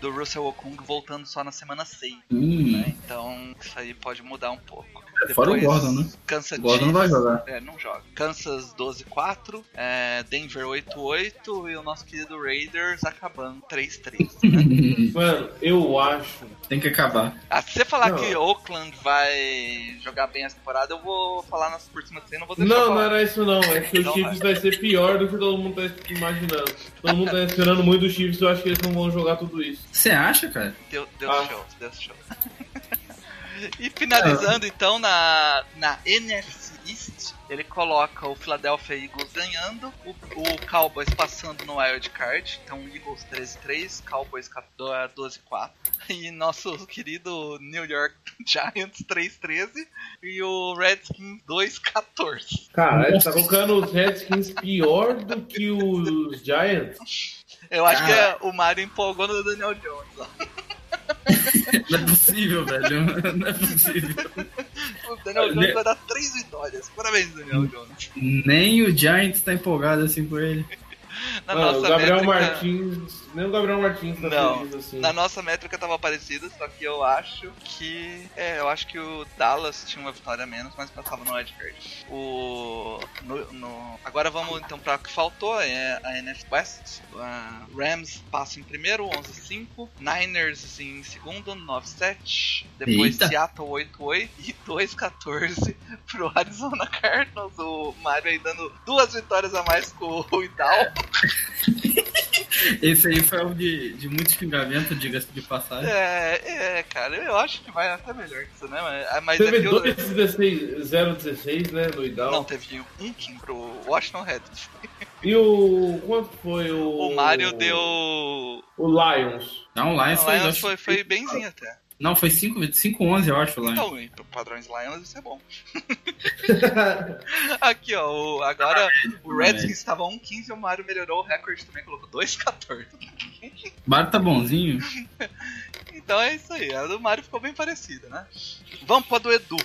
do Russell Okung voltando só na semana 6. Hum, Né? Então, isso aí pode mudar um pouco. Fora o Gordon, né? Kansas O Gordon não vai jogar. É, não joga. Kansas 12-4, é, Denver 8-8 e o nosso querido Raiders acabando 3-3. Mano, eu acho. Tem Tem que acabar. Ah, se você falar Não. que Oakland vai jogar bem essa temporada, eu vou falar nas por cima de você, não vou deixar Não, não falar. era isso não. É que o Não, Chiefs vai ser pior do que todo mundo tá imaginando. Todo mundo tá esperando muito do Chiefs, eu acho que eles não vão jogar tudo isso. Você acha, cara? Deu, deu Ah. show, deu show. e finalizando então na, na NFC East, ele coloca o Philadelphia Eagles ganhando, o, o Cowboys passando no Wild Card, então Eagles 13-3, Cowboys 12-4, e nosso querido New York Giants 3-13 e o Redskins 2-14. Cara, ele tá colocando os Redskins pior do que os Giants. Eu acho Cara. que é, o Mario empolgou no Daniel Jones. ó. Não é possível, velho. Não é possível. O Daniel Ne- Jones vai dar 3 vitórias. Parabéns, Daniel Jones. Nem o Giants tá empolgado assim com ele. Na Mano, o nossa Gabriel métrica- Martins. Nem o Gabriel Martins tá Não, feliz assim. na nossa métrica tava parecida, só que eu acho que. É, eu acho que o Dallas tinha uma vitória a menos, mas passava no wildcard. O. No, no- agora vamos então pra o que faltou: é a NFC West. A Rams passa em primeiro, 11-5. Niners em segundo, 9-7. Depois Eita. Seattle 8-8 e 2-14 pro Arizona Cardinals. O Mario aí dando duas vitórias a mais com o Idal. Esse aí foi um de, de muito xingamento, diga-se de passagem. É, é, cara, eu acho que vai até melhor que isso, né? Mas, mas Teve é que eu- 2,16 0,16, né, no Idal. Não, teve um King pro Washington Redskins. E o. Quanto foi o. O Mario deu. O Lions. Não, o Lions Não, foi. Lions foi, foi benzinho até. Não, foi 5-11, eu acho, Lions. Então, e pro padrões Lions isso é bom. Aqui, ó, o- agora o Redskins estava 1-15 e o Mario melhorou o recorde também, colocou 2-14. O Mário tá bonzinho. Então é isso aí, a do Mario ficou bem parecida, né? Vamos pra do Edu.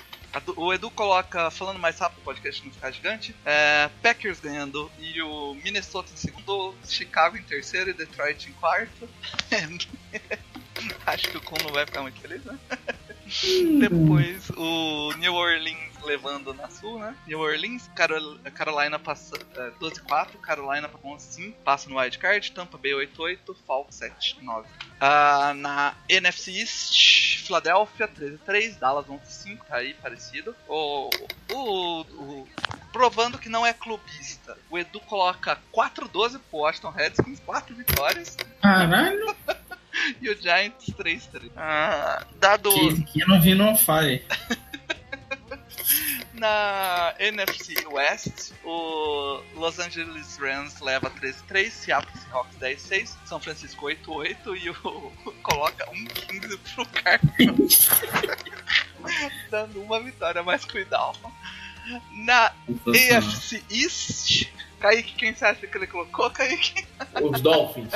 Do- o Edu coloca, falando mais rápido, o podcast não ficar gigante, é, Packers ganhando e o Minnesota em segundo, Chicago em terceiro e Detroit em quarto. Acho que o Kun não vai ficar muito feliz, né? Depois o New Orleans levando na sul, né? New Orleans, Carol- Carolina passa é, 12-4, Carolina 11-5, passa no wildcard, Tampa Bay 8-8, Falcons 7-9. Ah, na NFC East, Philadelphia 13-3, Dallas 11-5, tá aí parecido. O, o, o- provando que não é clubista, o Edu coloca 4-12 pro Washington Redskins, 4 vitórias, Caralho, e o Giants 3-3. Ah, dado. que, que eu não vi no Fire. Na NFC West, o Los Angeles Rams leva 13-3, Seattle Seahawks 10-6, São Francisco 8-8 e o coloca 1-15 pro Cardinals. Dando uma vitória mais cuidado. Na AFC East, Kaique, quem você acha que ele colocou, Kaique? Os Dolphins.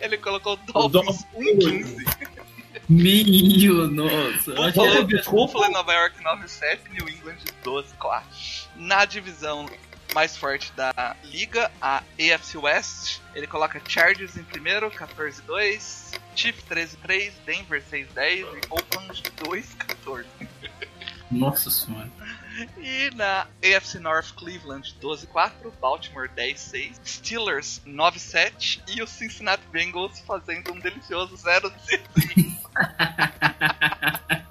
Ele colocou Dolphins Dolphins. 1-15. Minho, nossa. Buffalo, Aquele desculpa. Buffalo e Nova York 9-7, New England 12-4. Na divisão mais forte da liga, a AFC West, ele coloca Chargers em primeiro, 14-2, Chiefs 13-3, Denver 6-10 e Oakland 2-14. Nossa senhora. E na AFC North, Cleveland 12-4, Baltimore 10-6, Steelers 9-7 e o Cincinnati Bengals fazendo um delicioso 0-16.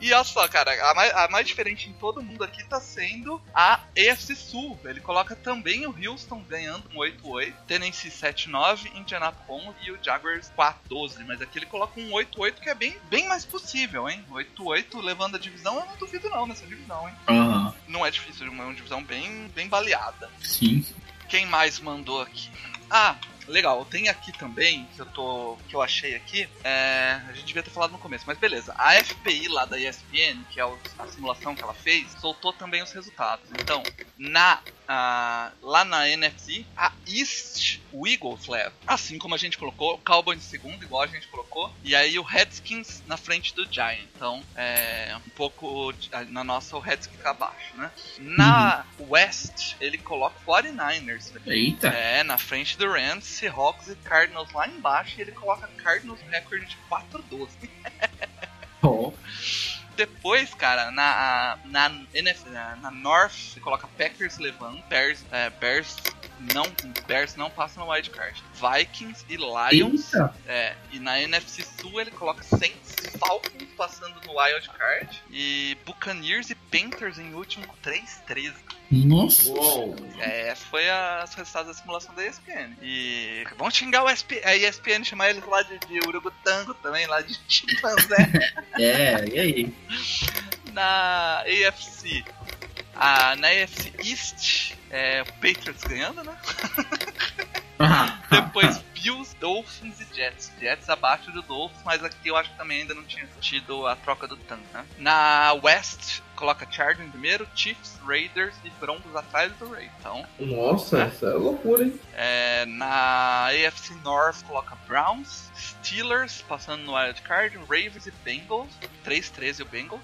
E olha só, cara, a mais, a mais diferente em todo mundo aqui tá sendo a AFC Sul. Ele coloca também o Houston ganhando um 8-8, Tennessee 7-9, Indianapolis e o Jaguars 4-12. Mas aqui ele coloca um 8-8 que é bem, bem mais possível, hein? 8-8 levando a divisão, eu não duvido não nessa divisão, hein? Aham, Não é difícil, é uma divisão bem, bem baleada. sim. Quem mais mandou aqui? Ah, legal. Tem aqui também que eu tô, que eu achei aqui. é, a gente devia ter falado no começo, mas beleza. A FPI lá da ESPN, que é a simulação que ela fez, soltou também os resultados. Então, na ah, lá na NFC, a East, o Eagles leva. Assim como a gente colocou, o Cowboys em segundo, igual a gente colocou. E aí o Redskins na frente do Giant. Então, é um pouco na nossa o Redskins fica abaixo, né? Na West, ele coloca 49ers. velho. Eita. É, na frente do Rams, Seahawks e Cardinals lá embaixo. E ele coloca Cardinals recorde de 4-12. Ó, Depois, cara, na, na, NF, na, na North, você coloca Packers levando, Bears, é, Bears não, Bears não passa no wild card. Vikings e Lions. Eita. É, e na NFC Sul ele coloca Saints Falcons passando no wild card. E Buccaneers e Panthers em último 3-13. Nossa. Uou. É, foi a- as resultados da simulação da ESPN. E vamos xingar o ESP, a ESPN, chamar eles lá de, de Urugutango também, lá de chimpanzé. É, e aí? na AFC. Ah, na AFC East, é, o Patriots ganhando, né? Ah, Depois Bills, Dolphins e Jets. Jets abaixo do Dolphins, mas aqui eu acho que também ainda não tinha tido a troca do tanque, né? Na West, coloca Chargers em primeiro, Chiefs, Raiders e Broncos atrás do Raiders. Então, Nossa, essa é loucura, hein? é, na AFC North, coloca Browns, Steelers passando no wild card, Ravens e Bengals, 3-13 o Bengals.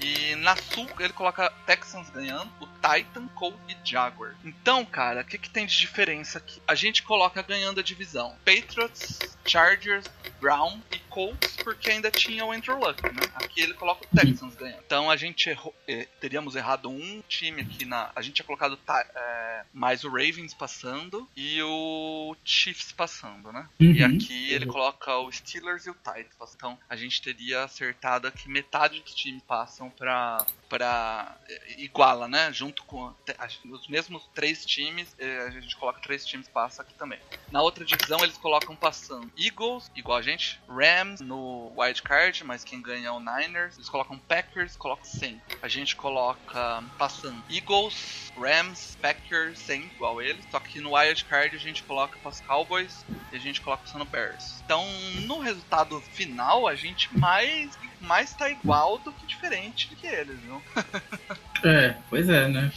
E na Sul ele coloca Texans ganhando, o Titan, Colts e Jaguar. Então, cara, o que, que tem de diferença aqui? A gente coloca ganhando a divisão Patriots, Chargers, Brown e Colts, porque ainda tinha o Andrew Luck, né? Aqui ele coloca o Texans ganhando. Então a gente errou, eh, teríamos errado um time aqui na. A gente tinha colocado eh, mais o Ravens passando e o Chiefs passando, né? E Uhum. aqui ele coloca o Steelers e o Titans. passando. Então a gente teria acertado aqui metade dos times passam pra. pra eh, iguala, né? Junto com acho que os mesmos três times, eh, a gente coloca três times passa aqui também. Na outra divisão eles colocam passando Eagles, igual a gente, Rams no wild card, mas quem ganha é o Niners. Eles colocam Packers, colocam 100. A gente coloca passando Eagles, Rams, Packers, 100, igual eles. Só que no wild card a gente coloca para os Cowboys e a gente coloca passando Bears. Então, no resultado final, a gente mais mais tá igual do que diferente do que eles, viu? É, pois é, né?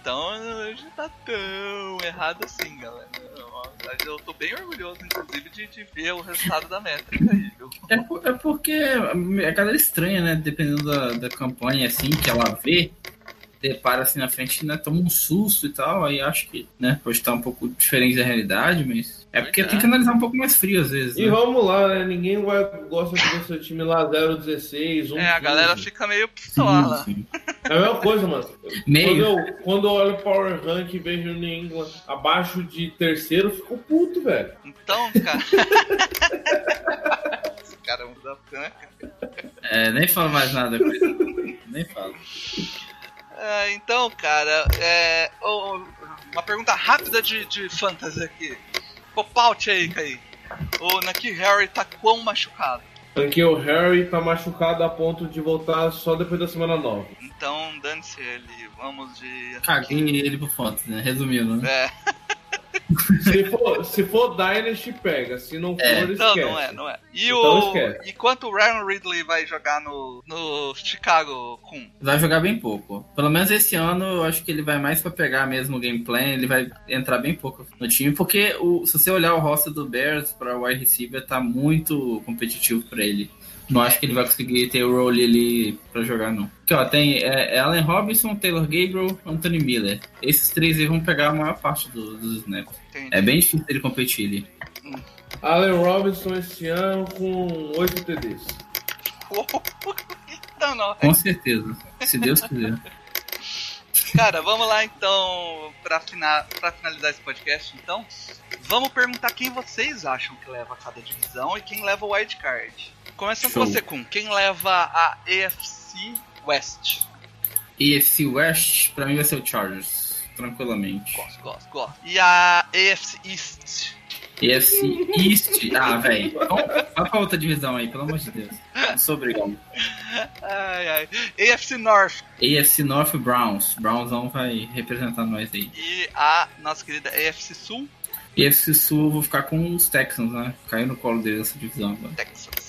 Então não tá tão errado assim, galera. Eu tô bem orgulhoso, inclusive, de, de ver o resultado da métrica aí, viu? É, por- é porque a galera estranha, né? Dependendo da, da campanha, assim, que ela vê, depara assim na frente, né? Toma um susto e tal, aí acho que, né? Pode estar um pouco diferente da realidade, mas. É porque é. tem que analisar um pouco mais frio às vezes. E Né? vamos lá, né? Ninguém vai, gosta de ver seu time lá 0-16, 1 É, a galera 15. fica meio pistola. Sim, sim. É a mesma coisa, mano. Quando Meio. eu, quando eu olho o Power Rank e vejo o New England abaixo de terceiro, eu fico puto, velho. Então, cara. Esse cara muda né? É, nem falo mais nada. Nem falo. É, então, cara, é, uma pergunta rápida de, de fantasy aqui. Pop-out aí, Kaique. O Naki Harry tá quão machucado? Porque o Harry tá machucado a ponto de voltar só depois da semana 9. Então, dane-se ele. Vamos de. Caguei ele pro Fantasy, né? Resumindo, né? É, Se for, se for Dynasty, pega. Se não for, É. esquece. não, não é, não é. E Então o. esquece. E quanto o Ryan Ridley vai jogar no, no Chicago com? Vai jogar bem pouco. Pelo menos esse ano eu acho que ele vai mais pra pegar mesmo o gameplay, ele vai entrar bem pouco no time, porque o, se você olhar o roster do Bears pra wide receiver, tá muito competitivo pra ele. Não acho que ele vai conseguir ter o role ali pra jogar, não. Porque, ó, tem é, Allen Robinson, Taylor Gabriel, Anthony Miller. Esses três aí vão pegar a maior parte do- dos snaps. Entendi. É bem difícil ele competir ali. Allen Robinson esse ano com 8 TDs. então, não. Com certeza. Se Deus quiser. Cara, vamos lá então, pra, fina- pra finalizar esse podcast, então. Vamos perguntar quem vocês acham que leva cada divisão e quem leva o wild card. Começando Show. com você, Kun. Quem leva a AFC West? EFC West, pra mim vai ser o Chargers. Tranquilamente. Gosto, gosto, gosto. E a AFC East? EFC East. Ah, velho. Vai pra outra divisão aí, pelo amor de Deus. Não sou obrigado. Ai, ai. AFC North. AFC North Browns. Brownsão vai representar nós aí. E a nossa querida AFC Sul, EFC Sul, eu vou ficar com os Texans, né? Caiu no colo deles essa divisão agora. Texas.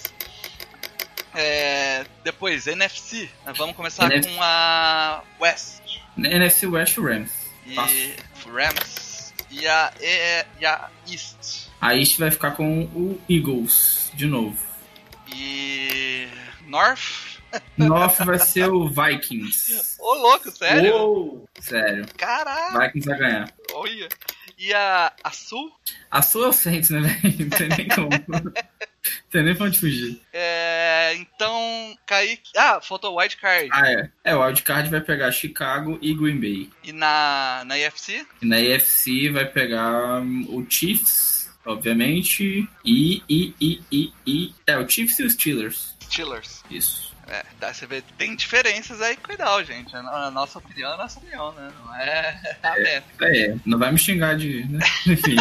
É, depois, NFC. Vamos começar NFC. com a West. NFC West Rams. E Rams. E a, e, e a East. A East vai ficar com o Eagles, de novo. E. North. North vai ser o Vikings. Ô, louco, sério? Uou! Sério. Caraca, Vikings vai ganhar. olha. E a, a Sul? A sua é o Saints, né, velho? Não tem nem como. Tem nem pra onde fugir. É, então, Kaique. Ah, faltou o Wild Card. Ah, é. É, o wildcard vai pegar Chicago e Green Bay. E na, na IFC? E na AFC vai pegar hum, o Chiefs, obviamente, e, e, e, e, e... É, o Chiefs e os Steelers. Steelers. Isso. É, dá, você vê, tem diferenças aí, cuidado, gente. A, a nossa opinião é a nossa opinião, né? Não é a meta. É, não vai me xingar de... Né? Enfim.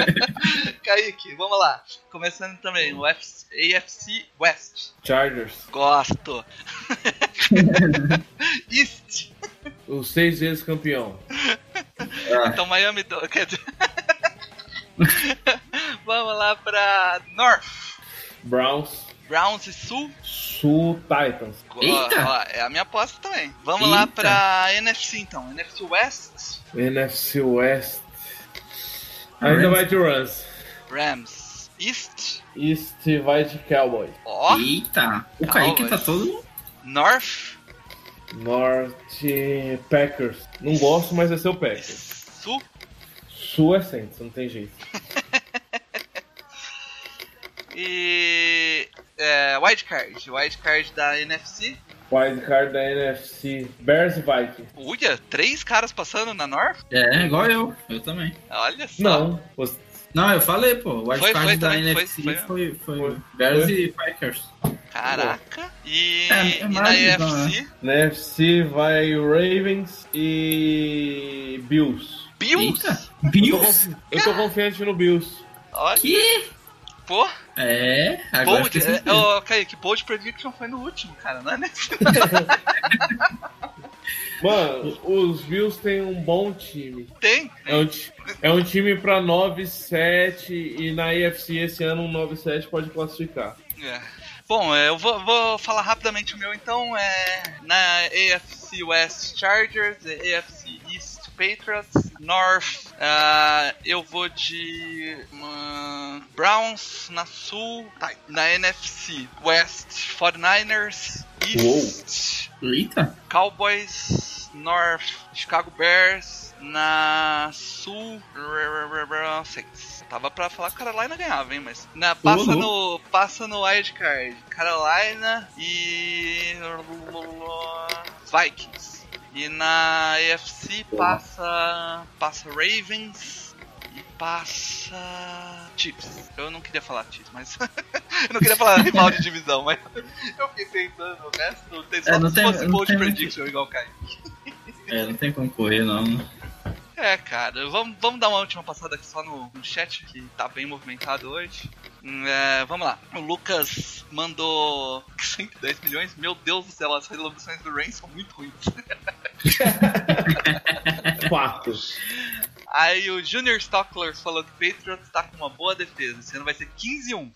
Kaique, vamos lá. Começando também, o FC AFC West. Chargers. Gosto. East. Os seis vezes campeão. Ah, Então Miami. Do... Quer dizer... vamos lá pra North. Browns. Browns e Sul. Sul Titans. Ó, Eita! ó, é a minha aposta também. Vamos lá Eita. pra NFC então. NFC West. NFC West. Ainda vai de Rams. Rams. East. East vai de Cowboys. Ó. Eita! O Kaique tá todo... North. Norte Packers. Não gosto, mas vai ser o Packers. Sul. Sul é Saints, não tem jeito. E. É, wildcard. Wildcard da NFC. Wildcard da NFC. Bears e Vikings. Uia, três caras passando na North? É, igual eu. Eu também. Olha só. Não. você- Não, eu falei, pô. O wildcard da também, NFC foi. foi, foi, Foi. Bears Foi. e Packers. Caraca. E, É, é e na então, EFC, Na NFC vai Ravens e Bills. Bills. Eita! Eu tô, Bills? confi- eu tô confiante no Bills. Olha, Que? pô. É, agora Bold, fiquei é, ô, Kaique, Bold Prediction foi no último, cara, não é nesse? Mano, os Bills têm um bom time. Tem. É um, é um time pra 9-7 e na AFC esse ano um 9-7 pode classificar. É. Bom, é, eu vou, vou falar rapidamente o meu então. É, na AFC West Chargers, AFC East Patriots, North, ah, eu vou de hum, Browns, na Sul, tá, na NFC West 49ers, East Eita! Cowboys, North, Chicago Bears, na Sul, Saints. Tava pra falar que Carolina ganhava, hein, mas na, passa no passa no wild card, Carolina e Vikings. E na AFC passa passa Ravens e passa Chiefs. Eu não queria falar Chiefs, mas eu não queria falar rival de divisão, mas eu fiquei tentando o resto, tem só É, não se tem- fosse bold prediction igual o Caio. É, não tem como correr, não. É, cara, vamos, vamos dar uma última passada aqui só no, no chat, que tá bem movimentado hoje. Hum, é, vamos lá. O Lucas mandou 110 milhões. Meu Deus do céu, as resoluções do Rain são muito ruins. Fato. Aí o Junior Stockler falou que Patriots tá com uma boa defesa. Esse ano vai ser 15-1.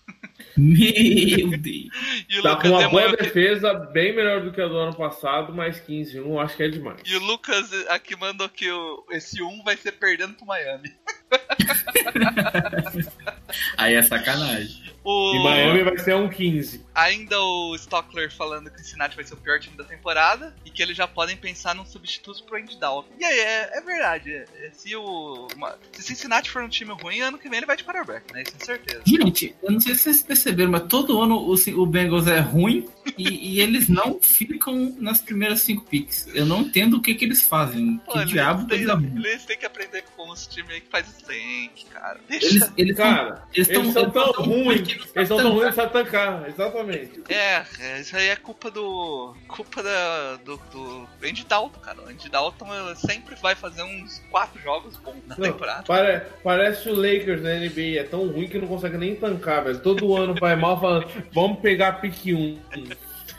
Meu Deus. E o Tá Lucas com uma boa que- defesa, bem melhor do que a do ano passado, mas 15 1 acho que é demais. E o Lucas aqui mandou que o, esse 1 vai ser perdendo pro Miami. Aí é sacanagem. O... E Miami vai ser um 15. Ainda o Stockler falando que o Cincinnati vai ser o pior time da temporada e que eles já podem pensar num substituto pro Andy Dalton. E aí, é, é verdade. é- é- se o uma- se Cincinnati for um time ruim, ano que vem ele vai de quarterback, né? Isso é certeza. Gente, eu não sei se vocês perceberam, mas todo ano o, o Bengals é ruim e, e eles não ficam nas primeiras cinco picks. Eu não entendo o que, que eles fazem. Pô, Que eles, diabo têm, eles têm que aprender com os times aí que faz tank, cara. Deixa. Eles, eles Cara, eles eles, tão- são tão ruins. Eles são tão ruins, sabe tancar. Exatamente. É, é, isso aí é culpa do. culpa da, do, do Andy Dalton, cara. O Andy Dalton sempre vai fazer uns quatro jogos bons na Não, temporada. pare- parece o Lakers na NBA. É tão ruim que não consegue nem tancar, velho. Todo ano vai mal falando, vamos pegar a pique 1.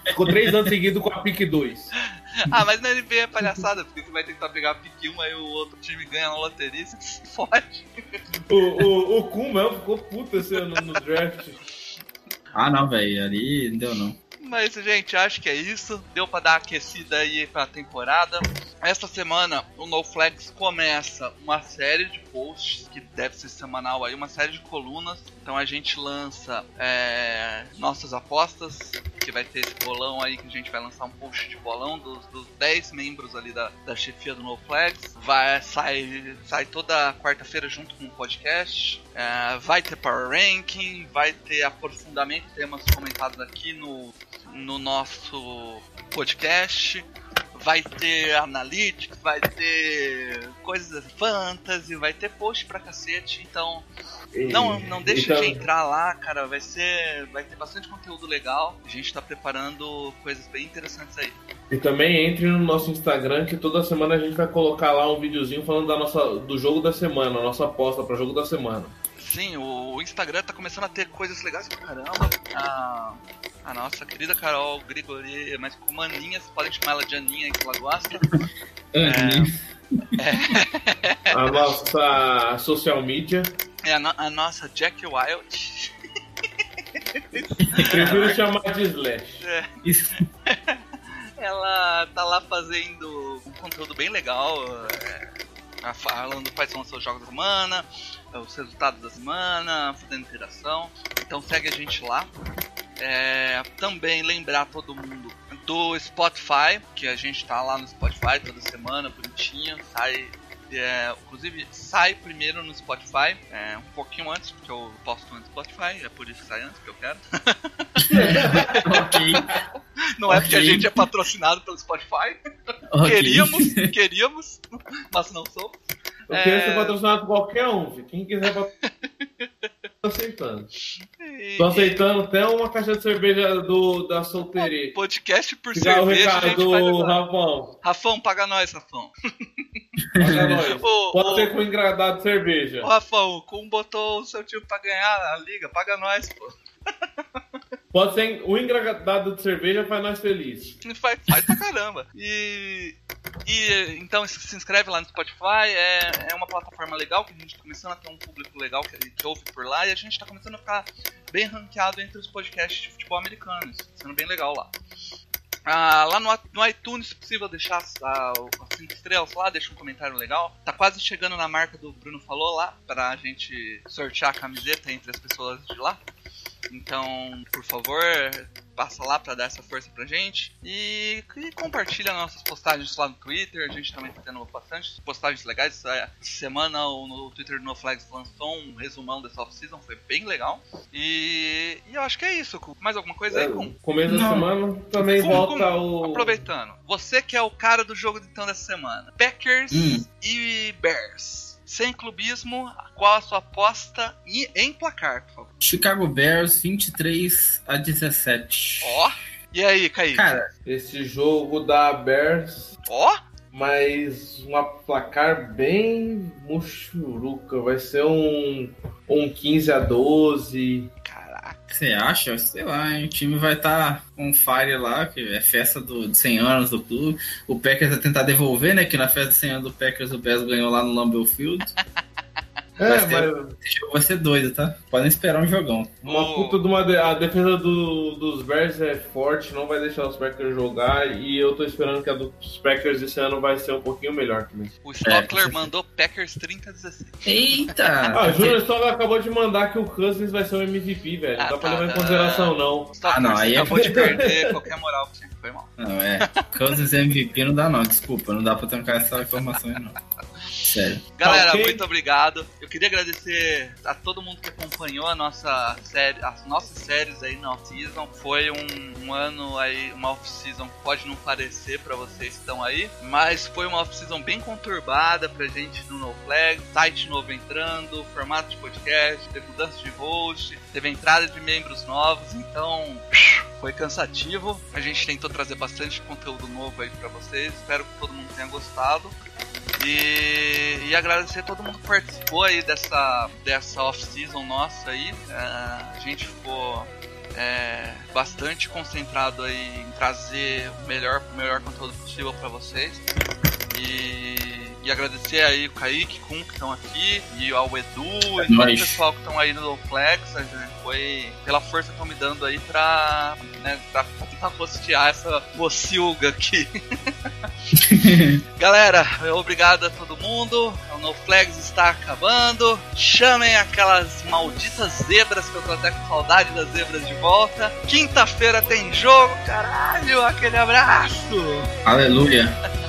Ficou três anos seguidos com a pique 2. Ah, mas na NBA é palhaçada, porque você vai tentar pegar a pick 1, aí o outro time ganha na loteria e você se fode. O, o, o mesmo ficou puto esse ano no draft. Ah, não, velho. Ali não deu, não. Mas, gente, acho que é isso. Deu pra dar aquecida aí pra temporada. Esta semana, o NoFlex começa uma série de posts, que deve ser semanal aí, uma série de colunas. Então a gente lança é, nossas apostas, porque vai ter esse bolão aí que a gente vai lançar um post de bolão dos, dos 10 membros ali da, da chefia do No Flags. Vai sair sai toda quarta-feira junto com o podcast. É, vai ter Power Ranking, vai ter aprofundamento de temas comentados aqui no, no nosso podcast. Vai ter analytics, vai ter coisas fantasy, vai ter post pra cacete. Então, não, não deixa então- de entrar lá, cara. Vai ser. Vai ter bastante conteúdo legal. A gente tá preparando coisas bem interessantes aí. E também entre no nosso Instagram, que toda semana a gente vai colocar lá um videozinho falando da nossa, do jogo da semana, a nossa aposta para jogo da semana. Sim, o Instagram tá começando a ter coisas legais pra caramba. A, a nossa querida Carol Grigori, mas com maninha, vocês podem chamar ela de Aninha que ela gosta. A nossa social media. É a, no- a nossa Jack Wild. Prefiro chamar de Slash. Isso. Ela tá lá fazendo um conteúdo bem legal, é, falando quais são os seus jogos da semana, os resultados da semana, fazendo interação. Então segue a gente lá. É, também lembrar todo mundo do Spotify, que a gente tá lá no Spotify toda semana, bonitinho, sai. é, inclusive sai primeiro no Spotify, é, um pouquinho antes, porque eu posto no Spotify, é por isso que sai antes que eu quero. ok. Não é porque a gente é patrocinado pelo Spotify. ok. Queríamos, queríamos, mas não somos. Eu É. queria ser patrocinado por qualquer um, quem quiser patrocinar, tô aceitando. Tô aceitando até uma caixa de cerveja do, da solteria. Podcast por Ficar o cerveja, a recado do. Rafão. Rafão, paga nós, Rafão. Paga nós. Pode ser com engradado de cerveja. Ô, Rafão, como botou o seu tio pra ganhar a liga, paga nós, pô. Pode ser o engradado de cerveja faz nós felizes. Faz, faz pra caramba. E, e então se inscreve lá no Spotify, é, é uma plataforma legal que a gente tá começando a ter um público legal que, que ouve por lá e a gente tá começando a ficar bem ranqueado entre os podcasts de futebol americanos, sendo bem legal lá. Ah, lá no, no iTunes, se possível, deixar ah, as 5 estrelas lá, deixa um comentário legal. Tá quase chegando na marca do Bruno falou lá, pra gente sortear a camiseta entre as pessoas de lá. Então, por favor, passa lá pra dar essa força pra gente. E, e compartilha nossas postagens lá no Twitter. A gente também tá tendo bastante postagens legais. Essa semana o- no Twitter do No Flags lançou um resumão dessa off-season, foi bem legal. E, e eu acho que é isso. Cu. Mais alguma coisa aí, Cum? Começo da semana também Cum, volta Cum, o. Aproveitando, você que é o cara do jogo então dessa semana: Packers Hum. e Bears. Sem clubismo, qual a sua aposta e em placar, por favor? Chicago Bears 23 a 17. Ó, e aí, Kaique? Cara, Esse jogo da Bears, Ó, mas uma placar bem muxuruca. Vai ser um, um 15 a 12. caraca. Você acha? Sei lá, hein? o time vai estar com fire lá, que é festa do, de 100 anos do clube. O Packers vai tentar devolver, né? Que na festa de 100 anos do Packers o Bears ganhou lá no Lambeau Field. É, Vai ser- mas Esse jogo vai ser doido, tá? Podem esperar um jogão. uma puta de uma. de- A defesa do- dos Bears é forte, não vai deixar os Packers jogar. E eu tô esperando que a dos Packers esse ano vai ser um pouquinho melhor também. O Stockler É, mandou Packers 30 a 16. Eita! Ah, o Júnior Stock acabou de mandar que o Cousins vai ser o MVP, velho. Não Ah, dá pra tá, levar em tá. consideração, não. Stockler, não, você aí é- acabou de perder qualquer moral que tinha, foi mal. Não, é. Cousins MVP não dá, não. Desculpa, não dá pra trancar essa informação aí, não. Sério. Galera, ok. muito obrigado. Eu queria agradecer a todo mundo que acompanhou a nossa série, as nossas séries aí na off-season. Foi um, um ano aí, uma off-season que pode não parecer pra vocês que estão aí, mas foi uma off-season bem conturbada pra gente no No Flag, site novo entrando, formato de podcast, teve mudança de host, teve entrada de membros novos, então foi cansativo. A gente tentou trazer bastante conteúdo novo aí pra vocês. Espero que todo mundo tenha gostado. E, e agradecer a todo mundo que participou aí dessa, dessa off-season nossa aí. É, a gente ficou é, bastante concentrado aí em trazer o melhor, o melhor conteúdo possível para vocês. E, e agradecer aí o Kaique, Kun que estão aqui, e ao Edu e todo o pessoal que estão aí no Flex. Foi pela força que estão me dando aí pra, né, pra tentar postear essa pocilga aqui. Galera, obrigado a todo mundo. O No Flags está acabando. Chamem aquelas malditas zebras que eu tô até com saudade das zebras de volta. Quinta-feira tem jogo, caralho. Aquele abraço. Aleluia.